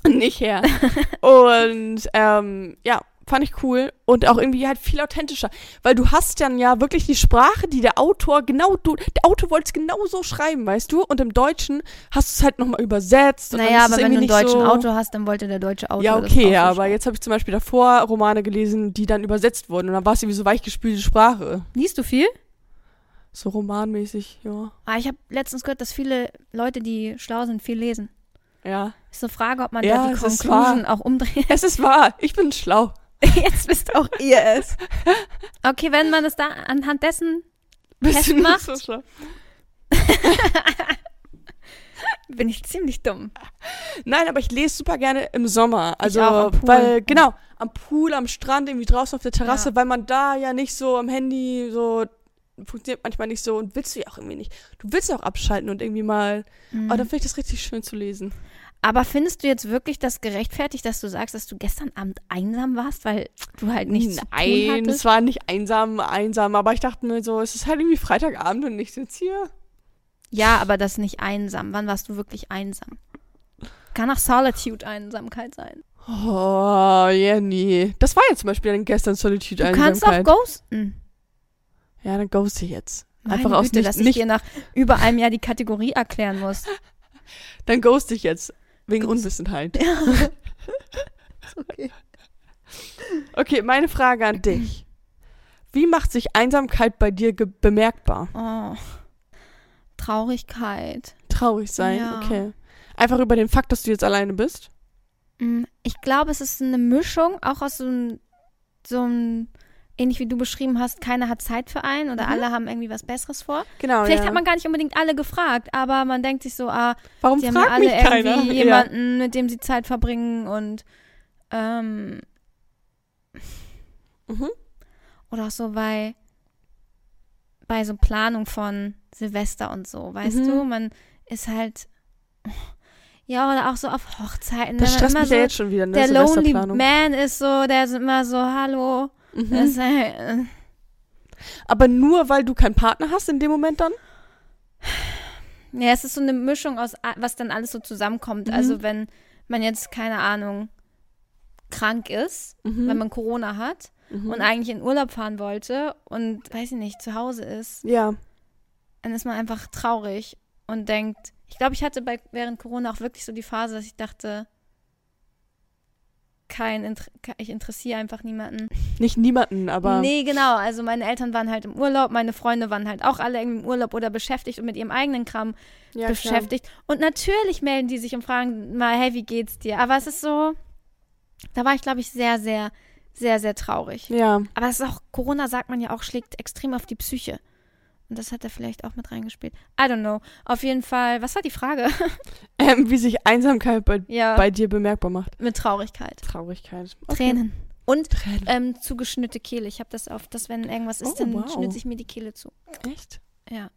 Nicht her. <laughs> und, ähm, ja, fand ich cool. Und auch irgendwie halt viel authentischer. Weil du hast dann ja wirklich die Sprache, die der Autor genau, du, der Autor wollte es genau so schreiben, weißt du? Und im Deutschen hast du es halt nochmal übersetzt. Naja, aber wenn du einen deutschen so Autor hast, dann wollte der deutsche Autor Ja, okay, so aber jetzt habe ich zum Beispiel davor Romane gelesen, die dann übersetzt wurden. Und dann war es irgendwie so weichgespülte Sprache. Liest du viel? So romanmäßig, ja. Ah, ich habe letztens gehört, dass viele Leute, die schlau sind, viel lesen. Ja. Ist eine Frage, ob man Ja, da die Conclusion auch umdreht. Es ist wahr, ich bin schlau. <laughs> Jetzt bist auch ihr es. <laughs> Okay, wenn man es da anhand dessen, Bist du Festmacht? nicht so schlau? <laughs> bin ich ziemlich dumm. Nein, aber ich lese super gerne im Sommer. Also, auch, am Pool. weil, genau, am Pool, am Strand, irgendwie draußen auf der Terrasse, Ja. weil man da ja nicht so am Handy so funktioniert manchmal nicht so und willst du ja auch irgendwie nicht. Du willst ja auch abschalten und irgendwie mal, Mhm. oh, dann finde ich das richtig schön zu lesen. Aber findest du jetzt wirklich das gerechtfertigt, dass du sagst, dass du gestern Abend einsam warst, weil du halt nichts zu tun Nein, hattest? es war nicht einsam, einsam, aber ich dachte mir so, es ist halt irgendwie Freitagabend und ich sitze hier. Ja, aber das nicht einsam. Wann warst du wirklich einsam? Kann auch Solitude Einsamkeit sein. Oh, Jenny. Das war ja zum Beispiel dann gestern Solitude Du kannst auch Einsamkeit. ghosten. Ja, dann ghost ich jetzt. Meine Einfach aus Güte, nicht, dass ich nicht dir nach über einem Jahr die Kategorie erklären muss. <laughs> dann ghost ich jetzt. Wegen Ghost. Unwissenheit. <laughs> okay. Okay, meine Frage an dich. Wie macht sich Einsamkeit bei dir bemerkbar? Oh. Traurigkeit. Traurig sein, Ja. okay. Einfach über den Fakt, dass du jetzt alleine bist? Mm, Ich glaube, es ist eine Mischung, auch aus so einem, so einem, ähnlich wie du beschrieben hast, keiner hat Zeit für einen oder Mhm. alle haben irgendwie was Besseres vor. Genau, Vielleicht ja. hat man gar nicht unbedingt alle gefragt, aber man denkt sich so, ah, Warum die haben ja alle mich keiner? irgendwie Ja. jemanden, mit dem sie Zeit verbringen und ähm, Mhm. oder auch so bei bei so Planung von Silvester und so, weißt Mhm. du, man ist halt ja oder auch so auf Hochzeiten, Das stresst mich so ja jetzt schon wieder, ne? der Lonely. Man ist so, der ist immer so, hallo, Mhm. das äh, Aber nur, weil du keinen Partner hast in dem Moment dann? Ja, es ist so eine Mischung aus, was dann alles so zusammenkommt. Mhm. Also wenn man jetzt, keine Ahnung, krank ist, Mhm. wenn man Corona hat Mhm. und eigentlich in Urlaub fahren wollte und, weiß ich nicht, zu Hause ist, ja. dann ist man einfach traurig und denkt, ich glaube, ich hatte bei, während Corona auch wirklich so die Phase, dass ich dachte, kein, Inter ich interessiere einfach niemanden. Nicht niemanden, aber. Nee, genau. Also meine Eltern waren halt im Urlaub, meine Freunde waren halt auch alle irgendwie im Urlaub oder beschäftigt und mit ihrem eigenen Kram ja, beschäftigt. Und natürlich melden die sich und fragen mal, hey, wie geht's dir? Aber es ist so, da war ich, glaube ich, sehr, sehr, sehr, sehr traurig. Klar. Ja. Aber es ist auch, Corona sagt man ja auch, schlägt extrem auf die Psyche. Und das hat er vielleicht auch mit reingespielt. I don't know. Auf jeden Fall, was war die Frage? <laughs> Ähm, wie sich Einsamkeit bei, ja, bei dir bemerkbar macht. mit Traurigkeit. Traurigkeit. Okay. Tränen. Und Tränen. ähm, zugeschnittete Kehle. Ich habe das auf, dass wenn irgendwas ist, Oh, dann wow. schnitze ich mir die Kehle zu. Echt? Ja.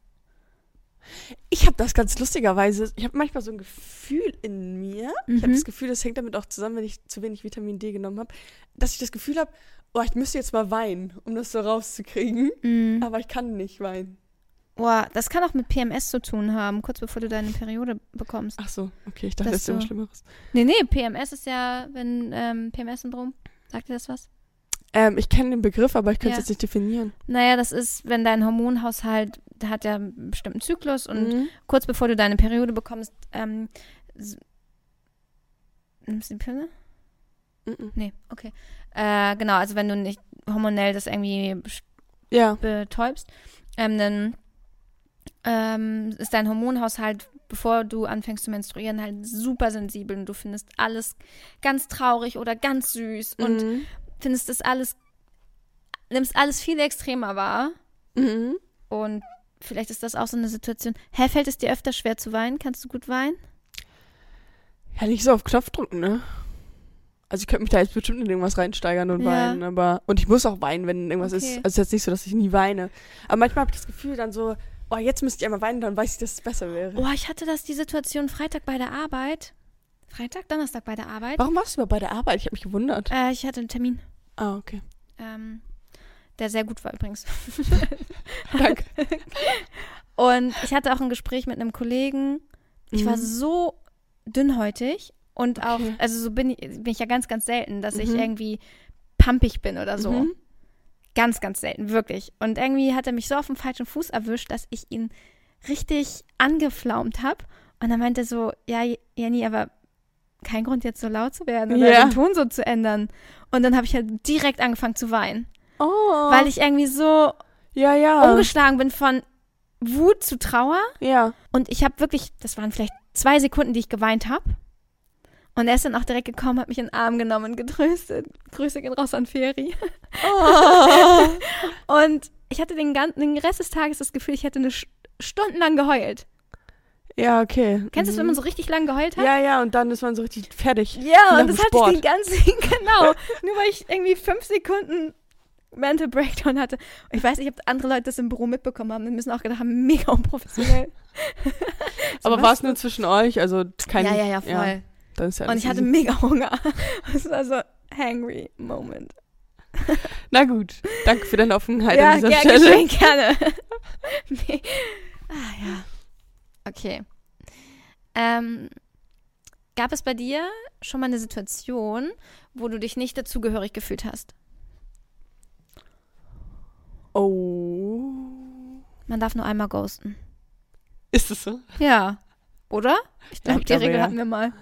Ich habe das ganz lustigerweise. Ich habe manchmal so ein Gefühl in mir. Ich habe Mhm. das Gefühl, das hängt damit auch zusammen, wenn ich zu wenig Vitamin D genommen habe, dass ich das Gefühl habe, oh, ich müsste jetzt mal weinen, um das so rauszukriegen. Mm. Aber ich kann nicht weinen. Boah, das kann auch mit PMS zu tun haben, kurz bevor du deine Periode bekommst. Ach so, okay, ich dachte, das ist ja was du- Schlimmeres. Nee, nee, PMS ist ja, wenn ähm, PMS-Syndrom. Sagt dir das was? Ähm, ich kenne den Begriff, aber ich könnte Ja. es jetzt nicht definieren. Naja, das ist, wenn dein Hormonhaushalt, der hat ja einen bestimmten Zyklus und Mhm. kurz bevor du deine Periode bekommst, ähm, nimmst du die Pille? Mhm. Nee, okay. Äh, genau, also wenn du nicht hormonell das irgendwie Ja. betäubst, ähm, dann ähm, ist dein Hormonhaushalt, bevor du anfängst zu menstruieren, halt super sensibel und du findest alles ganz traurig oder ganz süß und Mhm. findest das alles, nimmst alles viel extremer wahr Mhm. und vielleicht ist das auch so eine Situation. Hä, fällt es dir öfter schwer zu weinen? Kannst du gut weinen? Ja, nicht so auf Knopf drücken, ne? Also ich könnte mich da jetzt bestimmt in irgendwas reinsteigern und Ja. weinen, aber und ich muss auch weinen, wenn irgendwas Okay. ist. Also es ist jetzt nicht so, dass ich nie weine. Aber manchmal habe ich das Gefühl dann so, oh, jetzt müsste ich einmal weinen, dann weiß ich, dass es besser wäre. Oh, ich hatte das, die Situation Freitag bei der Arbeit. Freitag, Donnerstag bei der Arbeit. Warum warst du bei der Arbeit? Ich habe mich gewundert. Äh, ich hatte einen Termin, Ah, okay. ähm, der sehr gut war übrigens. <laughs> Danke. <laughs> Und ich hatte auch ein Gespräch mit einem Kollegen. Ich war Mhm. so dünnhäutig und auch, Okay. also so bin ich, bin ich ja ganz, ganz selten, dass ich Mhm. irgendwie pampig bin oder so. Mhm. Ganz, ganz selten, wirklich. Und irgendwie hat er mich so auf dem falschen Fuß erwischt, dass ich ihn richtig angeflaumt habe. Und dann meinte er so, ja, Jenny, aber kein Grund jetzt so laut zu werden oder Ja. den Ton so zu ändern. Und dann habe ich halt direkt angefangen zu weinen, Oh. weil ich irgendwie so ja, ja. umgeschlagen bin von Wut zu Trauer. ja. Und ich habe wirklich, das waren vielleicht zwei Sekunden, die ich geweint habe. Und er ist dann auch direkt gekommen, hat mich in den Arm genommen und getröstet. Grüße gehen raus an Feri. Oh. <laughs> Und ich hatte den ganzen den Rest des Tages das Gefühl, ich hätte eine Sch stundenlang geheult. ja, okay. Kennst du das, wenn man so richtig lang geheult hat? Ja, ja, und dann ist man so richtig fertig. Ja, und das hatte Sport. ich den ganzen, <laughs> genau. <laughs> Nur weil ich irgendwie fünf Sekunden Mental Breakdown hatte. Und ich weiß nicht, ob andere Leute das im Büro mitbekommen haben. Wir müssen auch gedacht haben, mega unprofessionell. So, Aber war es nur zwischen euch? Also kein. ja, ja, ja, voll. Dann ist ja und ich hatte mega Hunger. <laughs> Das war so hangry Moment. Na gut, danke für deine Offenheit ja, an dieser ger Stelle. geschehen, gerne. <laughs> nee. Ah, ja. Okay. Ähm, gab es bei dir schon mal eine Situation, wo du dich nicht dazugehörig gefühlt hast? Oh. Man darf nur einmal ghosten. Ist es so? Ja. Oder? Ich Ja, glaube, ich die Regel ja. hatten wir mal.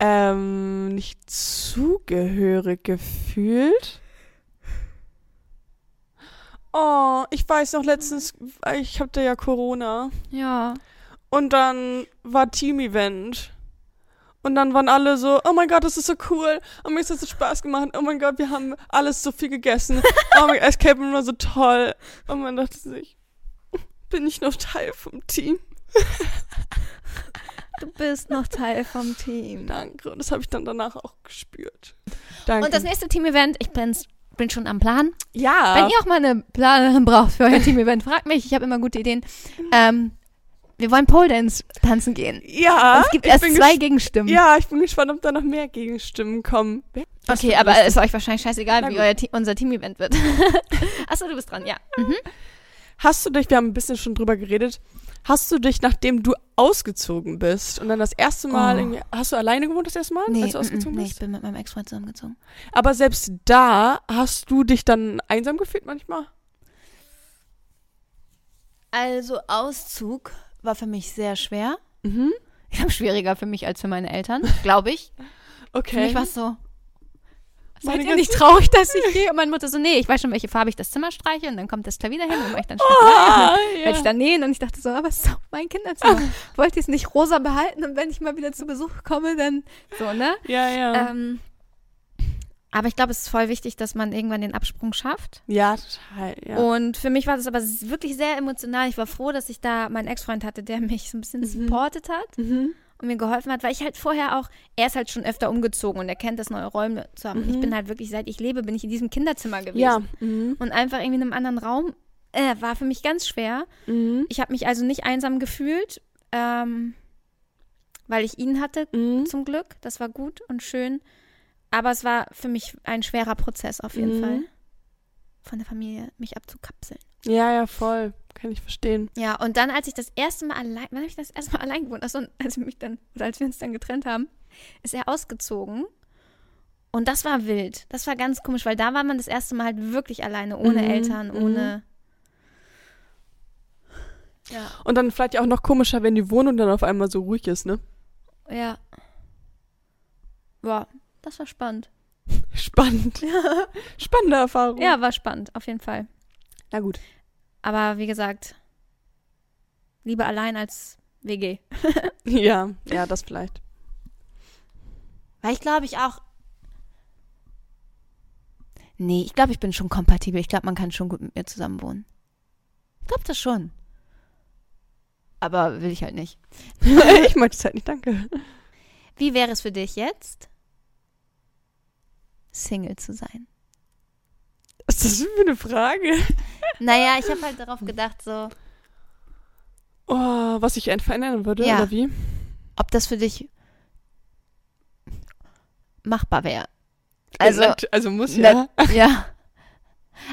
Ähm, nicht zugehörig gefühlt. Oh, ich weiß noch letztens, ich hatte ja Corona. Ja. Und dann war Team-Event. Und dann waren alle so, oh mein Gott, das ist so cool. Und mir ist das so Spaß gemacht. Oh mein Gott, wir haben alles so viel gegessen. Oh mein Gott, Escape Room war so toll. Und man dachte sich, <laughs> bin ich noch Teil vom Team? <laughs> Du bist noch Teil vom Team. Danke. Und das habe ich dann danach auch gespürt. Danke. Und das nächste Team-Event, ich bin's, bin schon am Plan. ja. Wenn ihr auch mal eine Planerin braucht für euer Team-Event, fragt mich. Ich habe immer gute Ideen. Ähm, wir wollen Pole Dance tanzen gehen. ja. Und es gibt ich erst bin zwei Gegenstimmen. Ja, ich bin gespannt, ob da noch mehr Gegenstimmen kommen. Das Okay, aber lustig. ist euch wahrscheinlich scheißegal, Na wie euer Te unser Team-Event wird. <laughs> Achso, du bist dran, ja. Mhm. Hast du dich, wir haben ein bisschen schon drüber geredet, hast du dich, nachdem du ausgezogen bist und dann das erste Mal, Oh. hast du alleine gewohnt das erste Mal, als du ausgezogen mm, nee, bist? ich bin mit meinem Ex-Freund zusammengezogen. Aber selbst da hast du dich dann einsam gefühlt manchmal? Also Auszug war für mich sehr schwer. Mhm. Ich glaube, schwieriger für mich als für meine Eltern, glaube ich. <laughs> Für Okay. mich war es so. Seid ihr nicht traurig, dass ich gehe? Und meine Mutter so, nee, ich weiß schon, welche Farbe ich das Zimmer streiche. Und dann kommt das Klavier dahin und mache ich dann Ah, dann werde ich ja. dann nähen. Und ich dachte so, aber es ist doch mein Kinderzimmer. <laughs> Wollt ihr es nicht rosa behalten? Und wenn ich mal wieder zu Besuch komme, dann so, ne? ja, ja. Ähm, aber ich glaube, es ist voll wichtig, dass man irgendwann den Absprung schafft. ja, total, ja. Und für mich war das aber wirklich sehr emotional. Ich war froh, dass ich da meinen Ex-Freund hatte, der mich so ein bisschen Mhm. supportet hat mhm. Und mir geholfen hat, weil ich halt vorher auch, er ist halt schon öfter umgezogen und er kennt das, neue Räume zu haben. Und Ich Mhm. bin halt wirklich, seit ich lebe, bin ich in diesem Kinderzimmer gewesen. Ja. Mhm. Und einfach irgendwie in einem anderen Raum äh, war für mich ganz schwer. Mhm. Ich habe mich also nicht einsam gefühlt, ähm, weil ich ihn hatte, Mhm. zum Glück. Das war gut und schön. Aber es war für mich ein schwerer Prozess auf jeden Mhm. Fall, von der Familie mich abzukapseln. Ja, ja, voll. Kann ich verstehen. Ja, und dann, als ich das erste Mal allein, wann habe ich das erste Mal allein gewohnt? Achso, als wir mich dann, oder als wir uns dann getrennt haben, ist er ausgezogen. Und das war wild. Das war ganz komisch, weil da war man das erste Mal halt wirklich alleine, ohne Mhm, Eltern, mhm. ohne. Ja. Und dann vielleicht ja auch noch komischer, wenn die Wohnung dann auf einmal so ruhig ist, ne? Ja. Boah, das war spannend. Spannend. <laughs> Spannende Erfahrung. Ja, war spannend, auf jeden Fall. Na gut. Aber wie gesagt, lieber allein als WG. <laughs> Ja, ja, das vielleicht. Weil ich glaube, ich auch. Nee, ich glaube, ich bin schon kompatibel. Ich glaube, man kann schon gut mit mir zusammen wohnen. Ich glaube das schon. Aber will ich halt nicht. <laughs> ich möchte es halt nicht, danke. Wie wäre es für dich jetzt, Single zu sein? Was ist das für eine Frage? Naja, ich habe halt darauf gedacht, so, Oh, was ich einfach ändern würde, Ja. oder wie? ob das für dich machbar wäre. Also, also muss ja. <laughs> ja.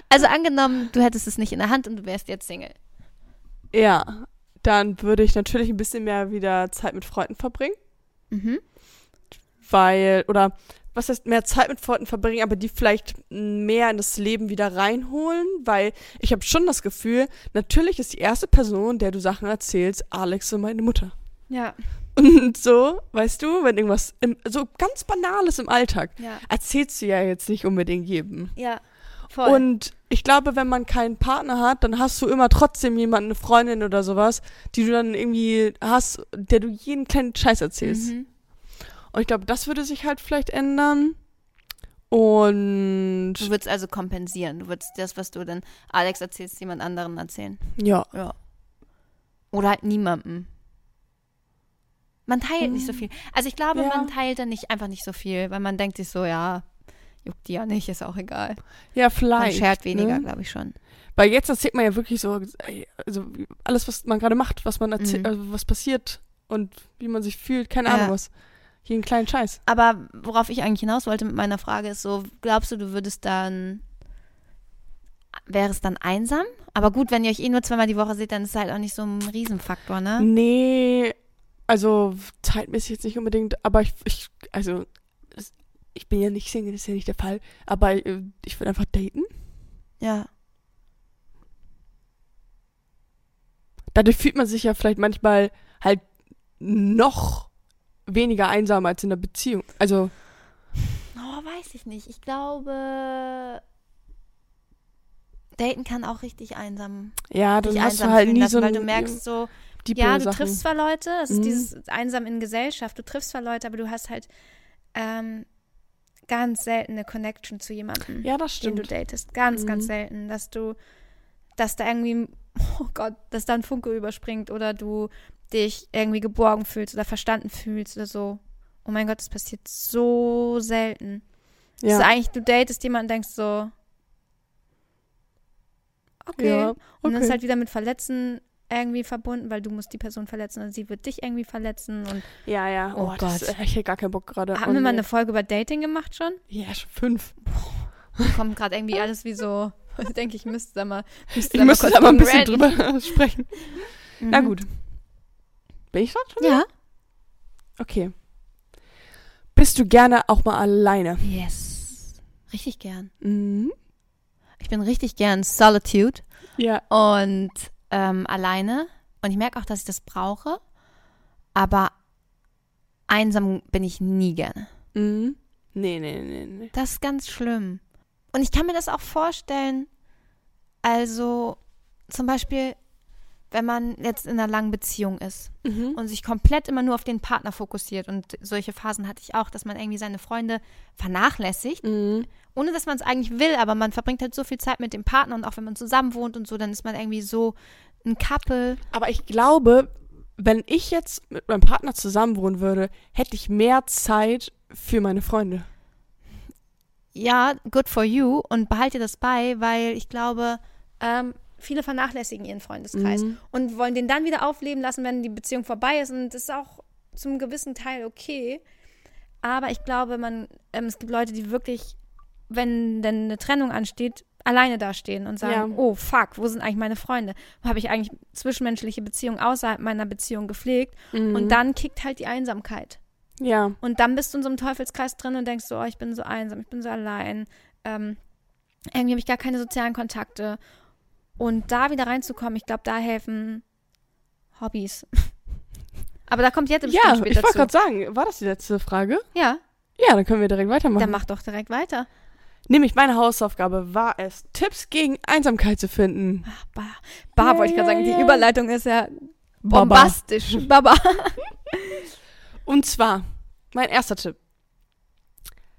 Also angenommen, du hättest es nicht in der Hand und du wärst jetzt Single. Ja, dann würde ich natürlich ein bisschen mehr wieder Zeit mit Freunden verbringen, Mhm. weil, oder was heißt mehr Zeit mit Freunden verbringen, aber die vielleicht mehr in das Leben wieder reinholen, weil ich habe schon das Gefühl, natürlich ist die erste Person, der du Sachen erzählst, Alex und meine Mutter. Ja. Und so, weißt du, wenn irgendwas im, so ganz Banales im Alltag, Ja. erzählst du ja jetzt nicht unbedingt jedem. Ja. Voll. Und ich glaube, wenn man keinen Partner hat, dann hast du immer trotzdem jemanden, eine Freundin oder sowas, die du dann irgendwie hast, der du jeden kleinen Scheiß erzählst. Mhm. Und ich glaube, das würde sich halt vielleicht ändern. Und Du würdest also kompensieren. Du würdest das, was du dann Alex erzählst, jemand anderen erzählen. ja. Ja. Oder halt niemandem. Man teilt nicht so viel. Also ich glaube, Ja. man teilt dann nicht einfach nicht so viel, weil man denkt sich so, ja, juckt die ja nicht, ist auch egal. Ja, Man vielleicht. schert weniger, Ne? glaube ich schon. Weil jetzt erzählt man ja wirklich so, also alles, was man gerade macht, was man erzählt, Mhm. also was passiert und wie man sich fühlt, keine Ja. Ahnung was. Jeden kleinen Scheiß. Aber worauf ich eigentlich hinaus wollte mit meiner Frage ist so, glaubst du, du würdest dann, wäre es dann einsam? Aber gut, wenn ihr euch eh nur zweimal die Woche seht, dann ist es halt auch nicht so ein Riesenfaktor, ne? Nee, also zeitmäßig jetzt nicht unbedingt, aber ich, ich also ich bin ja nicht Single, das ist ja nicht der Fall, aber äh, ich würde einfach daten. Ja. Dadurch fühlt man sich ja vielleicht manchmal halt noch weniger einsam als in der Beziehung. Also, Oh, weiß ich nicht. Ich glaube, Daten kann auch richtig einsam, ja, dann hast du einsam halt fühlen nie lassen, so weil du merkst so, ja, du Sachen. triffst zwar Leute, es ist Mhm. dieses einsam in Gesellschaft, du triffst zwar Leute, aber du hast halt ähm, ganz selten eine Connection zu jemandem, Ja, das den du stimmt. datest. Ganz, ganz Mhm. selten, dass du, dass da irgendwie, oh Gott, dass da ein Funke überspringt oder du dich irgendwie geborgen fühlst oder verstanden fühlst oder so. Oh mein Gott, das passiert so selten. Das ist Ja. eigentlich, du datest jemanden und denkst so, okay. Ja, Und dann ist okay. halt wieder mit Verletzen irgendwie verbunden, weil du musst die Person verletzen und sie wird dich irgendwie verletzen. Und ja, ja. Oh Oh, das, Gott. äh, ich hätte gar keinen Bock gerade. haben wir mal eine Folge über Dating gemacht schon? Ja, schon fünf. Kommt gerade irgendwie <laughs> alles wie so. Ich <laughs> denke, ich müsste da mal. Müsste Ich da müsste kurz aber ein bisschen drüber <laughs> sprechen. Na Mhm. gut. Bin ich dran schon? Ja. Okay. Bist du gerne auch mal alleine? Yes. Richtig gern. Mhm. Ich bin richtig gern Solitude Ja. und ähm, alleine. Und ich merke auch, dass ich das brauche. Aber einsam bin ich nie gerne. Mhm. Nee, nee, nee, nee. Das ist ganz schlimm. Und ich kann mir das auch vorstellen, also zum Beispiel, wenn man jetzt in einer langen Beziehung ist Mhm. und sich komplett immer nur auf den Partner fokussiert und solche Phasen hatte ich auch, dass man irgendwie seine Freunde vernachlässigt, Mhm. ohne dass man es eigentlich will, aber man verbringt halt so viel Zeit mit dem Partner und auch wenn man zusammen wohnt und so, dann ist man irgendwie so ein Couple. Aber ich glaube, wenn ich jetzt mit meinem Partner zusammen wohnen würde, hätte ich mehr Zeit für meine Freunde. Ja, good for you und behalte das bei, weil ich glaube, ähm, viele vernachlässigen ihren Freundeskreis Mhm. und wollen den dann wieder aufleben lassen, wenn die Beziehung vorbei ist. Und das ist auch zum gewissen Teil okay. Aber ich glaube, man, ähm, es gibt Leute, die wirklich, wenn denn eine Trennung ansteht, alleine dastehen und sagen, Ja. oh fuck, wo sind eigentlich meine Freunde? Habe ich eigentlich zwischenmenschliche Beziehungen außerhalb meiner Beziehung gepflegt? Mhm. Und dann kickt halt die Einsamkeit. Ja. Und dann bist du in so einem Teufelskreis drin und denkst so, oh, ich bin so einsam, ich bin so allein. Ähm, irgendwie habe ich gar keine sozialen Kontakte. Und da wieder reinzukommen, ich glaube, da helfen Hobbys. <laughs> Aber da kommt jetzt im Ja, Spiel ich später wollte gerade sagen, war das die letzte Frage? Ja, Ja, dann können wir direkt weitermachen. dann mach doch direkt weiter. Nämlich meine Hausaufgabe war es, Tipps gegen Einsamkeit zu finden. Ach, bah, bah wollte ich gerade sagen, die Yay. Überleitung ist ja bombastisch. Baba. <laughs> Und zwar, mein erster Tipp.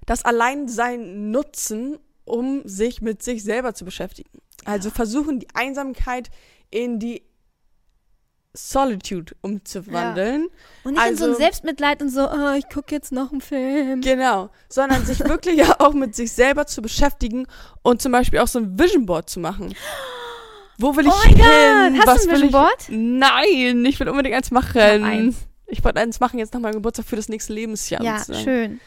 Das Alleinsein nutzen, um sich mit sich selber zu beschäftigen. Also versuchen, die Einsamkeit in die Solitude umzuwandeln. Und nicht in so ein Also- Selbstmitleid und so, oh, ich gucke jetzt noch einen Film. Genau. Sondern sich <laughs> wirklich ja auch mit sich selber zu beschäftigen und zum Beispiel auch so ein Vision Board zu machen. Wo will ich Oh hin? Gott, hast Was du ein Vision ich? Board? Nein, ich will unbedingt eins machen. Ich eins. Ich wollte eins machen jetzt nach meinem Geburtstag für das nächste Lebensjahr. Ja, sozusagen. schön.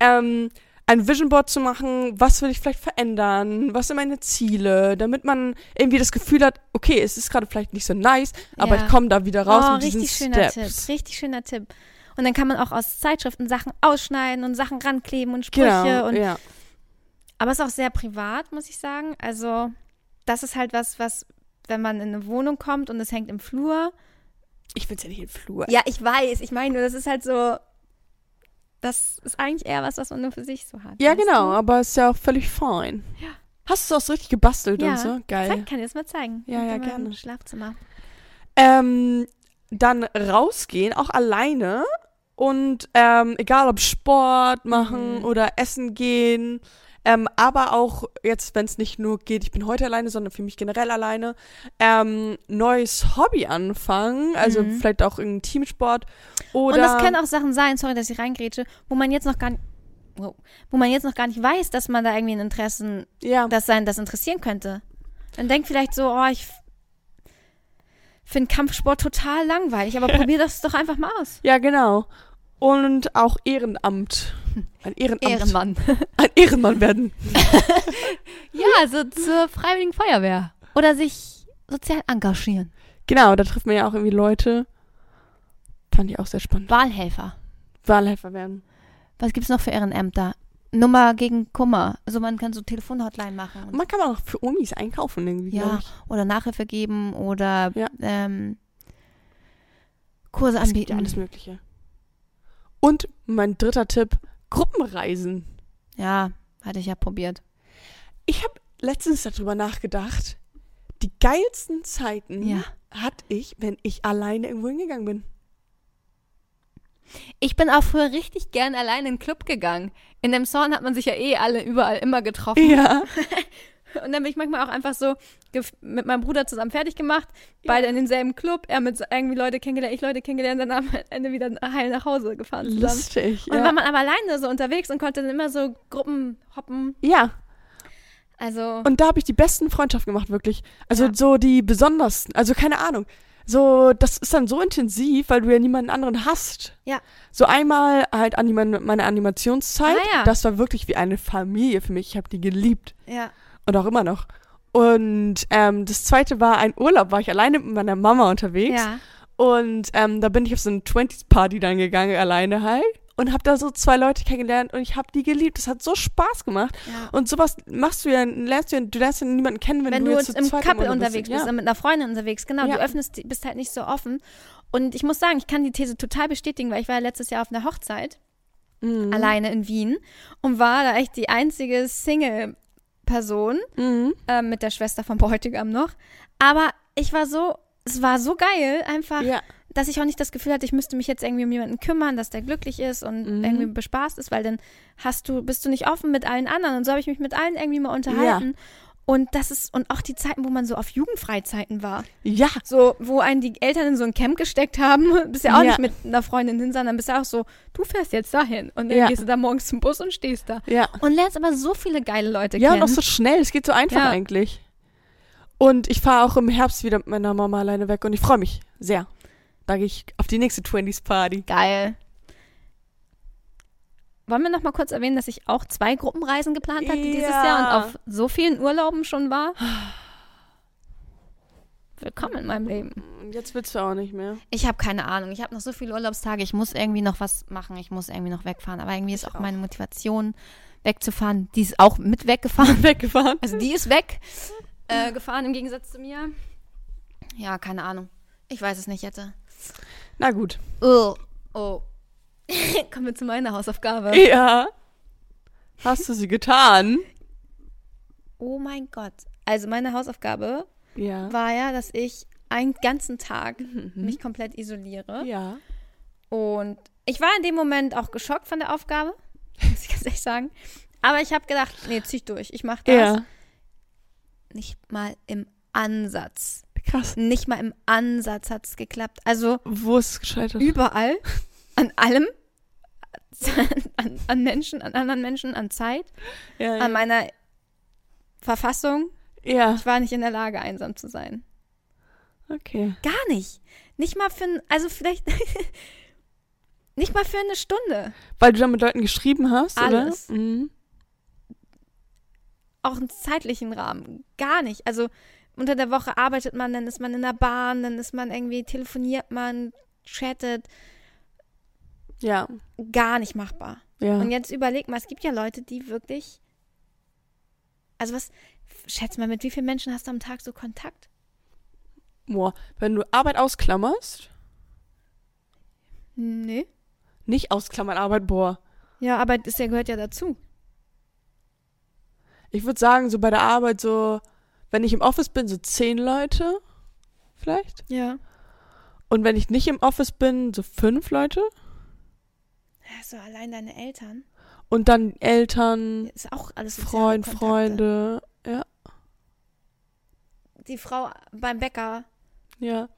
ähm, ein Vision Board zu machen, was will ich vielleicht verändern, was sind meine Ziele, damit man irgendwie das Gefühl hat, okay, es ist gerade vielleicht nicht so nice, aber Ja. ich komme da wieder raus oh, mit diesen richtig schöner Steps. Tipp. Richtig schöner Tipp. Und dann kann man auch aus Zeitschriften Sachen ausschneiden und Sachen rankleben und Sprüche. Genau, und, ja. Aber es ist auch sehr privat, muss ich sagen. Also, das ist halt was, was, wenn man in eine Wohnung kommt und es hängt im Flur. Ich will es ja nicht im Flur. Ja, ich weiß. Ich meine das ist halt so. Das ist eigentlich eher was, was man nur für sich so hat. Ja, genau, du? aber ist ja auch völlig fein. Ja. Hast du auch so richtig gebastelt Ja. und so? Geil. Zeig, kann ich das mal zeigen. Ja, ja, gerne. Schlafzimmer. Ähm, dann rausgehen, auch alleine. Und ähm, egal ob Sport machen Mhm. oder essen gehen. Ähm, aber auch jetzt, wenn es nicht nur geht, ich bin heute alleine, sondern für mich generell alleine, ähm, neues Hobby anfangen. Also Mhm. vielleicht auch irgendein Teamsport. Oder Und das können auch Sachen sein, sorry, dass ich reingrätsche, wo man jetzt noch gar nicht. Wow. Wo man jetzt noch gar nicht weiß, dass man da irgendwie ein Interessen, ja, dass sein das interessieren könnte. Dann denkt vielleicht so, oh, ich finde Kampfsport total langweilig, aber <laughs> probier das doch einfach mal aus. ja, genau. Und auch Ehrenamt. Ein Ehrenamt. Ein Ehrenmann werden. <laughs> Ja, also zur Freiwilligen Feuerwehr. Oder sich sozial engagieren. Genau, da trifft man ja auch irgendwie Leute. Fand ich auch sehr spannend. Wahlhelfer. Wahlhelfer werden. Was gibt's noch für Ehrenämter? Nummer gegen Kummer. Also man kann so Telefonhotline machen. Und man kann auch für Omis einkaufen irgendwie, Ja, oder Nachhilfe geben oder Ja. ähm, Kurse Es gibt anbieten. ja alles Mögliche. Und mein dritter Tipp, Gruppenreisen. Ja, hatte ich ja probiert. Ich habe letztens darüber nachgedacht. Die geilsten Zeiten Ja. hatte ich, wenn ich alleine irgendwo hingegangen bin. Ich bin auch früher richtig gern alleine in den Club gegangen. In dem Zorn hat man sich ja eh alle überall immer getroffen. Ja. <laughs> <laughs> Und dann bin ich manchmal auch einfach so mit meinem Bruder zusammen fertig gemacht, beide in denselben Club, er mit irgendwie Leute kennengelernt, ich Leute kennengelernt, dann am Ende wieder heil nach Hause gefahren zusammen. Lustig. Und dann war Ja. man aber alleine so unterwegs und konnte dann immer so Gruppen hoppen. ja. Also, Und da habe ich die besten Freundschaften gemacht, wirklich. Also Ja. so die besondersten. Also keine Ahnung. So, das ist dann so intensiv, weil du ja niemanden anderen hast. Ja. So einmal halt anima meine Animationszeit. Ah, ja. Das war wirklich wie eine Familie für mich. Ich habe die geliebt. ja. Und auch immer noch. Und ähm, das zweite war ein Urlaub, war ich alleine mit meiner Mama unterwegs. Ja. Und ähm, da bin ich auf so eine 20s-Party dann gegangen, alleine halt. Und habe da so zwei Leute kennengelernt und ich habe die geliebt. Das hat so Spaß gemacht. ja. Und sowas machst du ja, lernst du ja, du lernst ja niemanden kennen, wenn, Wenn du du jetzt im Couple unterwegs bist, Ja. und mit einer Freundin unterwegs, genau, Ja. du öffnest, bist halt nicht so offen. Und ich muss sagen, ich kann die These total bestätigen, weil ich war ja letztes Jahr auf einer Hochzeit, Mhm. alleine in Wien, und war da echt die einzige Single-Person, Mhm. ähm, mit der Schwester vom Bräutigam noch. Aber ich war so, es war so geil, einfach, Ja. dass ich auch nicht das Gefühl hatte, ich müsste mich jetzt irgendwie um jemanden kümmern, dass der glücklich ist und Mhm. irgendwie bespaßt ist, weil dann hast du, bist du nicht offen mit allen anderen. Und so habe ich mich mit allen irgendwie mal unterhalten. Und das ist, und auch die Zeiten, wo man so auf Jugendfreizeiten war. Ja. So, wo einen die Eltern in so ein Camp gesteckt haben, <laughs> bist ja auch Ja. nicht mit einer Freundin hin, sondern bist ja auch so, du fährst jetzt dahin. Und dann Ja. gehst du da morgens zum Bus und stehst da. Ja. Und lernst aber so viele geile Leute Ja, und kennen. auch so schnell. Es geht so einfach Ja. eigentlich. Und ich fahre auch im Herbst wieder mit meiner Mama alleine weg und ich freue mich sehr. Da gehe ich auf die nächste 20s Party. Geil. Wollen wir noch mal kurz erwähnen, dass ich auch zwei Gruppenreisen geplant hatte dieses Ja. Jahr und auf so vielen Urlauben schon war? Willkommen in meinem Leben. Jetzt willst du auch nicht mehr. Ich habe keine Ahnung. Ich habe noch so viele Urlaubstage. Ich muss irgendwie noch was machen. Ich muss irgendwie noch wegfahren. Aber irgendwie ist auch, auch. meine Motivation, wegzufahren. Die ist auch mit weggefahren. <laughs> Weggefahren. Also die ist weg äh, gefahren im Gegensatz zu mir. Ja, keine Ahnung. Ich weiß es nicht, Jette. Na gut. Oh. Oh. <laughs> Kommen wir zu meiner Hausaufgabe. Ja. Hast du sie getan? Oh mein Gott. Also meine Hausaufgabe Ja. war ja, dass ich einen ganzen Tag mich komplett isoliere. Ja. Und ich war in dem Moment auch geschockt von der Aufgabe, <laughs> muss ich ganz ehrlich sagen. Aber ich habe gedacht, nee, zieh ich durch. Ich mache das. Ja. Nicht mal im Ansatz. Krass. Nicht mal im Ansatz hat es geklappt. Also Wo ist es gescheitert? überall, <laughs> an allem, <laughs> an, an Menschen, an anderen Menschen, an Zeit, Ja, an meiner Verfassung. ja. Ich war nicht in der Lage, einsam zu sein. Okay. Gar nicht. Nicht mal für, also vielleicht, <laughs> nicht mal für eine Stunde. Weil du da mit Leuten geschrieben hast, Alles. oder? Mhm. Auch einen zeitlichen Rahmen. Gar nicht. Also unter der Woche arbeitet man, dann ist man in der Bahn, dann ist man irgendwie, telefoniert man, chattet. Ja. Gar nicht machbar. Ja. Und jetzt überleg mal, es gibt ja Leute, die wirklich. Also was, schätz mal, mit wie vielen Menschen hast du am Tag so Kontakt? Boah, wenn du Arbeit ausklammerst, Nee. nicht ausklammern Arbeit, boah. Ja, Arbeit ist ja, gehört ja dazu. Ich würde sagen, so bei der Arbeit so, wenn ich im Office bin, so zehn Leute vielleicht. Ja. Und wenn ich nicht im Office bin, so fünf Leute. Ja, so allein deine Eltern. Und dann Eltern, Ist auch alles Freund, Kontakte. Freunde. Ja, Die Frau beim Bäcker. ja.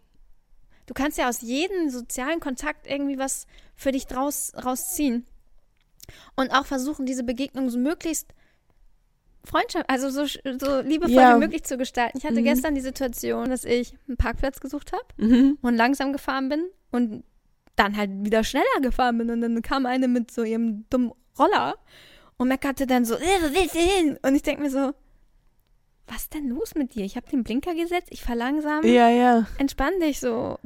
Du kannst ja aus jedem sozialen Kontakt irgendwie was für dich draus, rausziehen. Und auch versuchen, diese Begegnung so möglichst Freundschaft, also so, so liebevoll Ja. wie möglich zu gestalten. Ich hatte Mhm. gestern die Situation, dass ich einen Parkplatz gesucht habe Mhm. und langsam gefahren bin und dann halt wieder schneller gefahren bin. Und dann kam eine mit so ihrem dummen Roller und meckerte dann so, äh, wo willst du hin? Und ich denke mir so, was ist denn los mit dir? Ich habe den Blinker gesetzt, ich verlangsam Ja, ja. entspann dich so.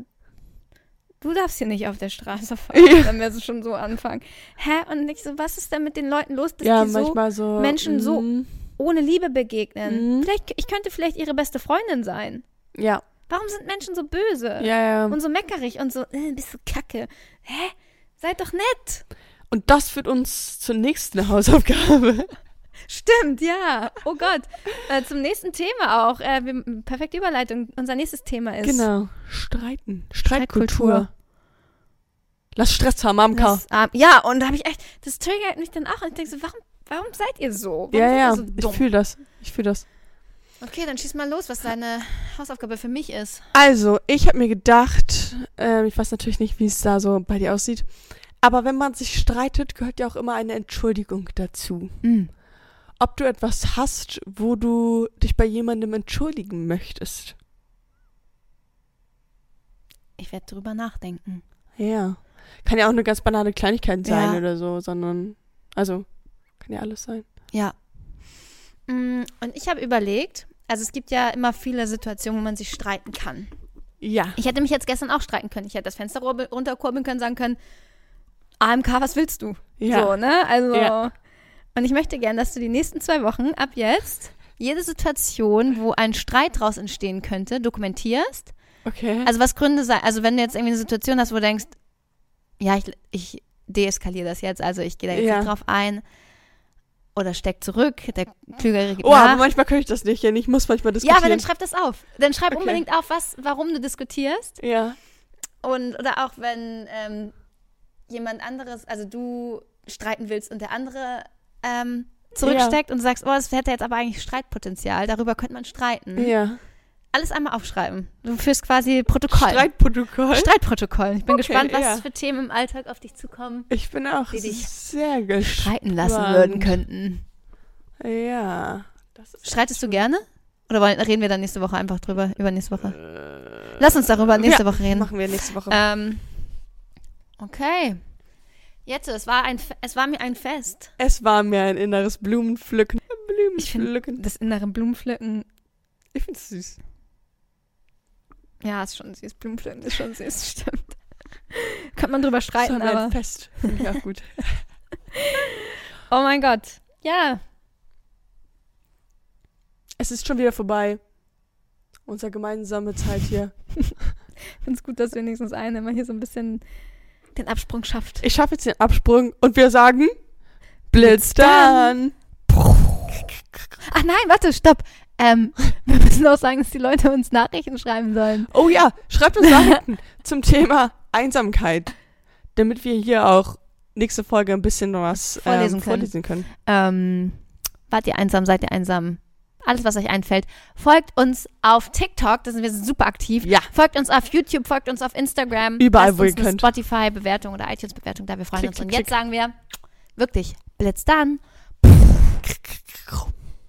Du darfst hier nicht auf der Straße <laughs> fahren, Ja. wenn wir so schon so anfangen. Hä? Und ich so, was ist denn mit den Leuten los, dass Ja, die so so. Menschen so- mhm. ohne Liebe begegnen? Mhm. Vielleicht, ich könnte vielleicht ihre beste Freundin sein. Ja, Warum sind Menschen so böse? ja, ja. Und so meckerig und so, äh, bist du kacke. Hä? Seid doch nett. Und das führt uns zur nächsten Hausaufgabe. <laughs> Stimmt, ja. Oh Gott. Äh, zum nächsten Thema auch. Äh, wir, perfekte Überleitung. Unser nächstes Thema ist. Genau. Streiten. Streitkultur. Streitkultur. Lass Stress haben, Amka. Das, ähm, ja, und da habe ich echt, das triggert mich dann auch. Und ich denke so, warum, warum seid ihr so? Warum Ja, ja. so Ich fühle das. Ich fühle das. Okay, dann schieß mal los, was deine Hausaufgabe für mich ist. Also, ich habe mir gedacht, äh, ich weiß natürlich nicht, wie es da so bei dir aussieht, aber wenn man sich streitet, gehört ja auch immer eine Entschuldigung dazu. Ob du etwas hast, wo du dich bei jemandem entschuldigen möchtest. Ich werde drüber nachdenken. Ja. Kann ja auch eine ganz banale Kleinigkeit sein Ja. oder so, sondern, also, kann ja alles sein. Ja. Mm, Und ich habe überlegt, also es gibt ja immer viele Situationen, wo man sich streiten kann. Ja. Ich hätte mich jetzt gestern auch streiten können. Ich hätte das Fenster runterkurbeln können, sagen können, AMK, was willst du? Ja. So, ne? Also. Ja. Und ich möchte gern, dass du die nächsten zwei Wochen ab jetzt jede Situation, wo ein Streit draus entstehen könnte, dokumentierst. Okay. Also was Gründe sein, also wenn du jetzt irgendwie eine Situation hast, wo du denkst, ja, ich, ich deeskaliere das jetzt, also ich gehe da jetzt Ja. nicht drauf ein oder steck zurück, der Klügere gibt oh, aber nach. manchmal kann ich das nicht, ja. Ich muss manchmal Ja, diskutieren. aber dann schreib das auf. Dann schreib Okay. unbedingt auf, was, warum du diskutierst. Ja. Und oder auch wenn ähm, jemand anderes, also du streiten willst und der andere ähm, zurücksteckt und du sagst, oh, das hätte jetzt aber eigentlich Streitpotenzial, darüber könnte man streiten. Ja. Alles einmal aufschreiben. Du führst quasi Protokoll. Streitprotokoll. Streitprotokoll. Ich bin Okay, gespannt, was ja. für Themen im Alltag auf dich zukommen, Ich bin auch Die dich sehr gespannt. streiten lassen würden könnten. Ja. Streitest du gerne? Oder wollen, reden wir dann nächste Woche einfach drüber, über nächste Woche? Lass uns darüber nächste ja, Woche reden. Machen wir nächste Woche. Ähm, okay. Jetzt, es war, ein, es war mir ein Fest. Es war mir ein inneres Blumenpflücken. Ich finde Blumenpflücken. das innere Blumenpflücken, Ich find's süß. Ja, ist schon süß. Blumenpflücken ist schon süß, <laughs> stimmt. Kann man drüber streiten, mir ein aber. Fest. Auch gut. <laughs> Oh mein Gott. Ja, Es ist schon wieder vorbei. Unsere gemeinsame Zeit hier. <laughs> ich finde es gut, dass wenigstens einer immer hier so ein bisschen den Absprung schafft. Ich schaffe jetzt den Absprung und wir sagen Blitz dann. Ach nein, warte, stopp. Ähm, <laughs> wir müssen auch sagen, dass die Leute uns Nachrichten schreiben sollen. Oh ja, schreibt uns Nachrichten <laughs> zum Thema Einsamkeit, damit wir hier auch nächste Folge ein bisschen was Vorlesen ähm, können. vorlesen können. Ähm, wart ihr einsam, seid ihr einsam? Alles, was euch einfällt. Folgt uns auf TikTok, da sind wir super aktiv. Ja. Folgt uns auf YouTube, folgt uns auf Instagram. Überall, wo ihr könnt. Spotify-Bewertung oder iTunes-Bewertung da, wir freuen Klick, uns. Und klick, jetzt sagen wir wirklich, blitz dann. <laughs>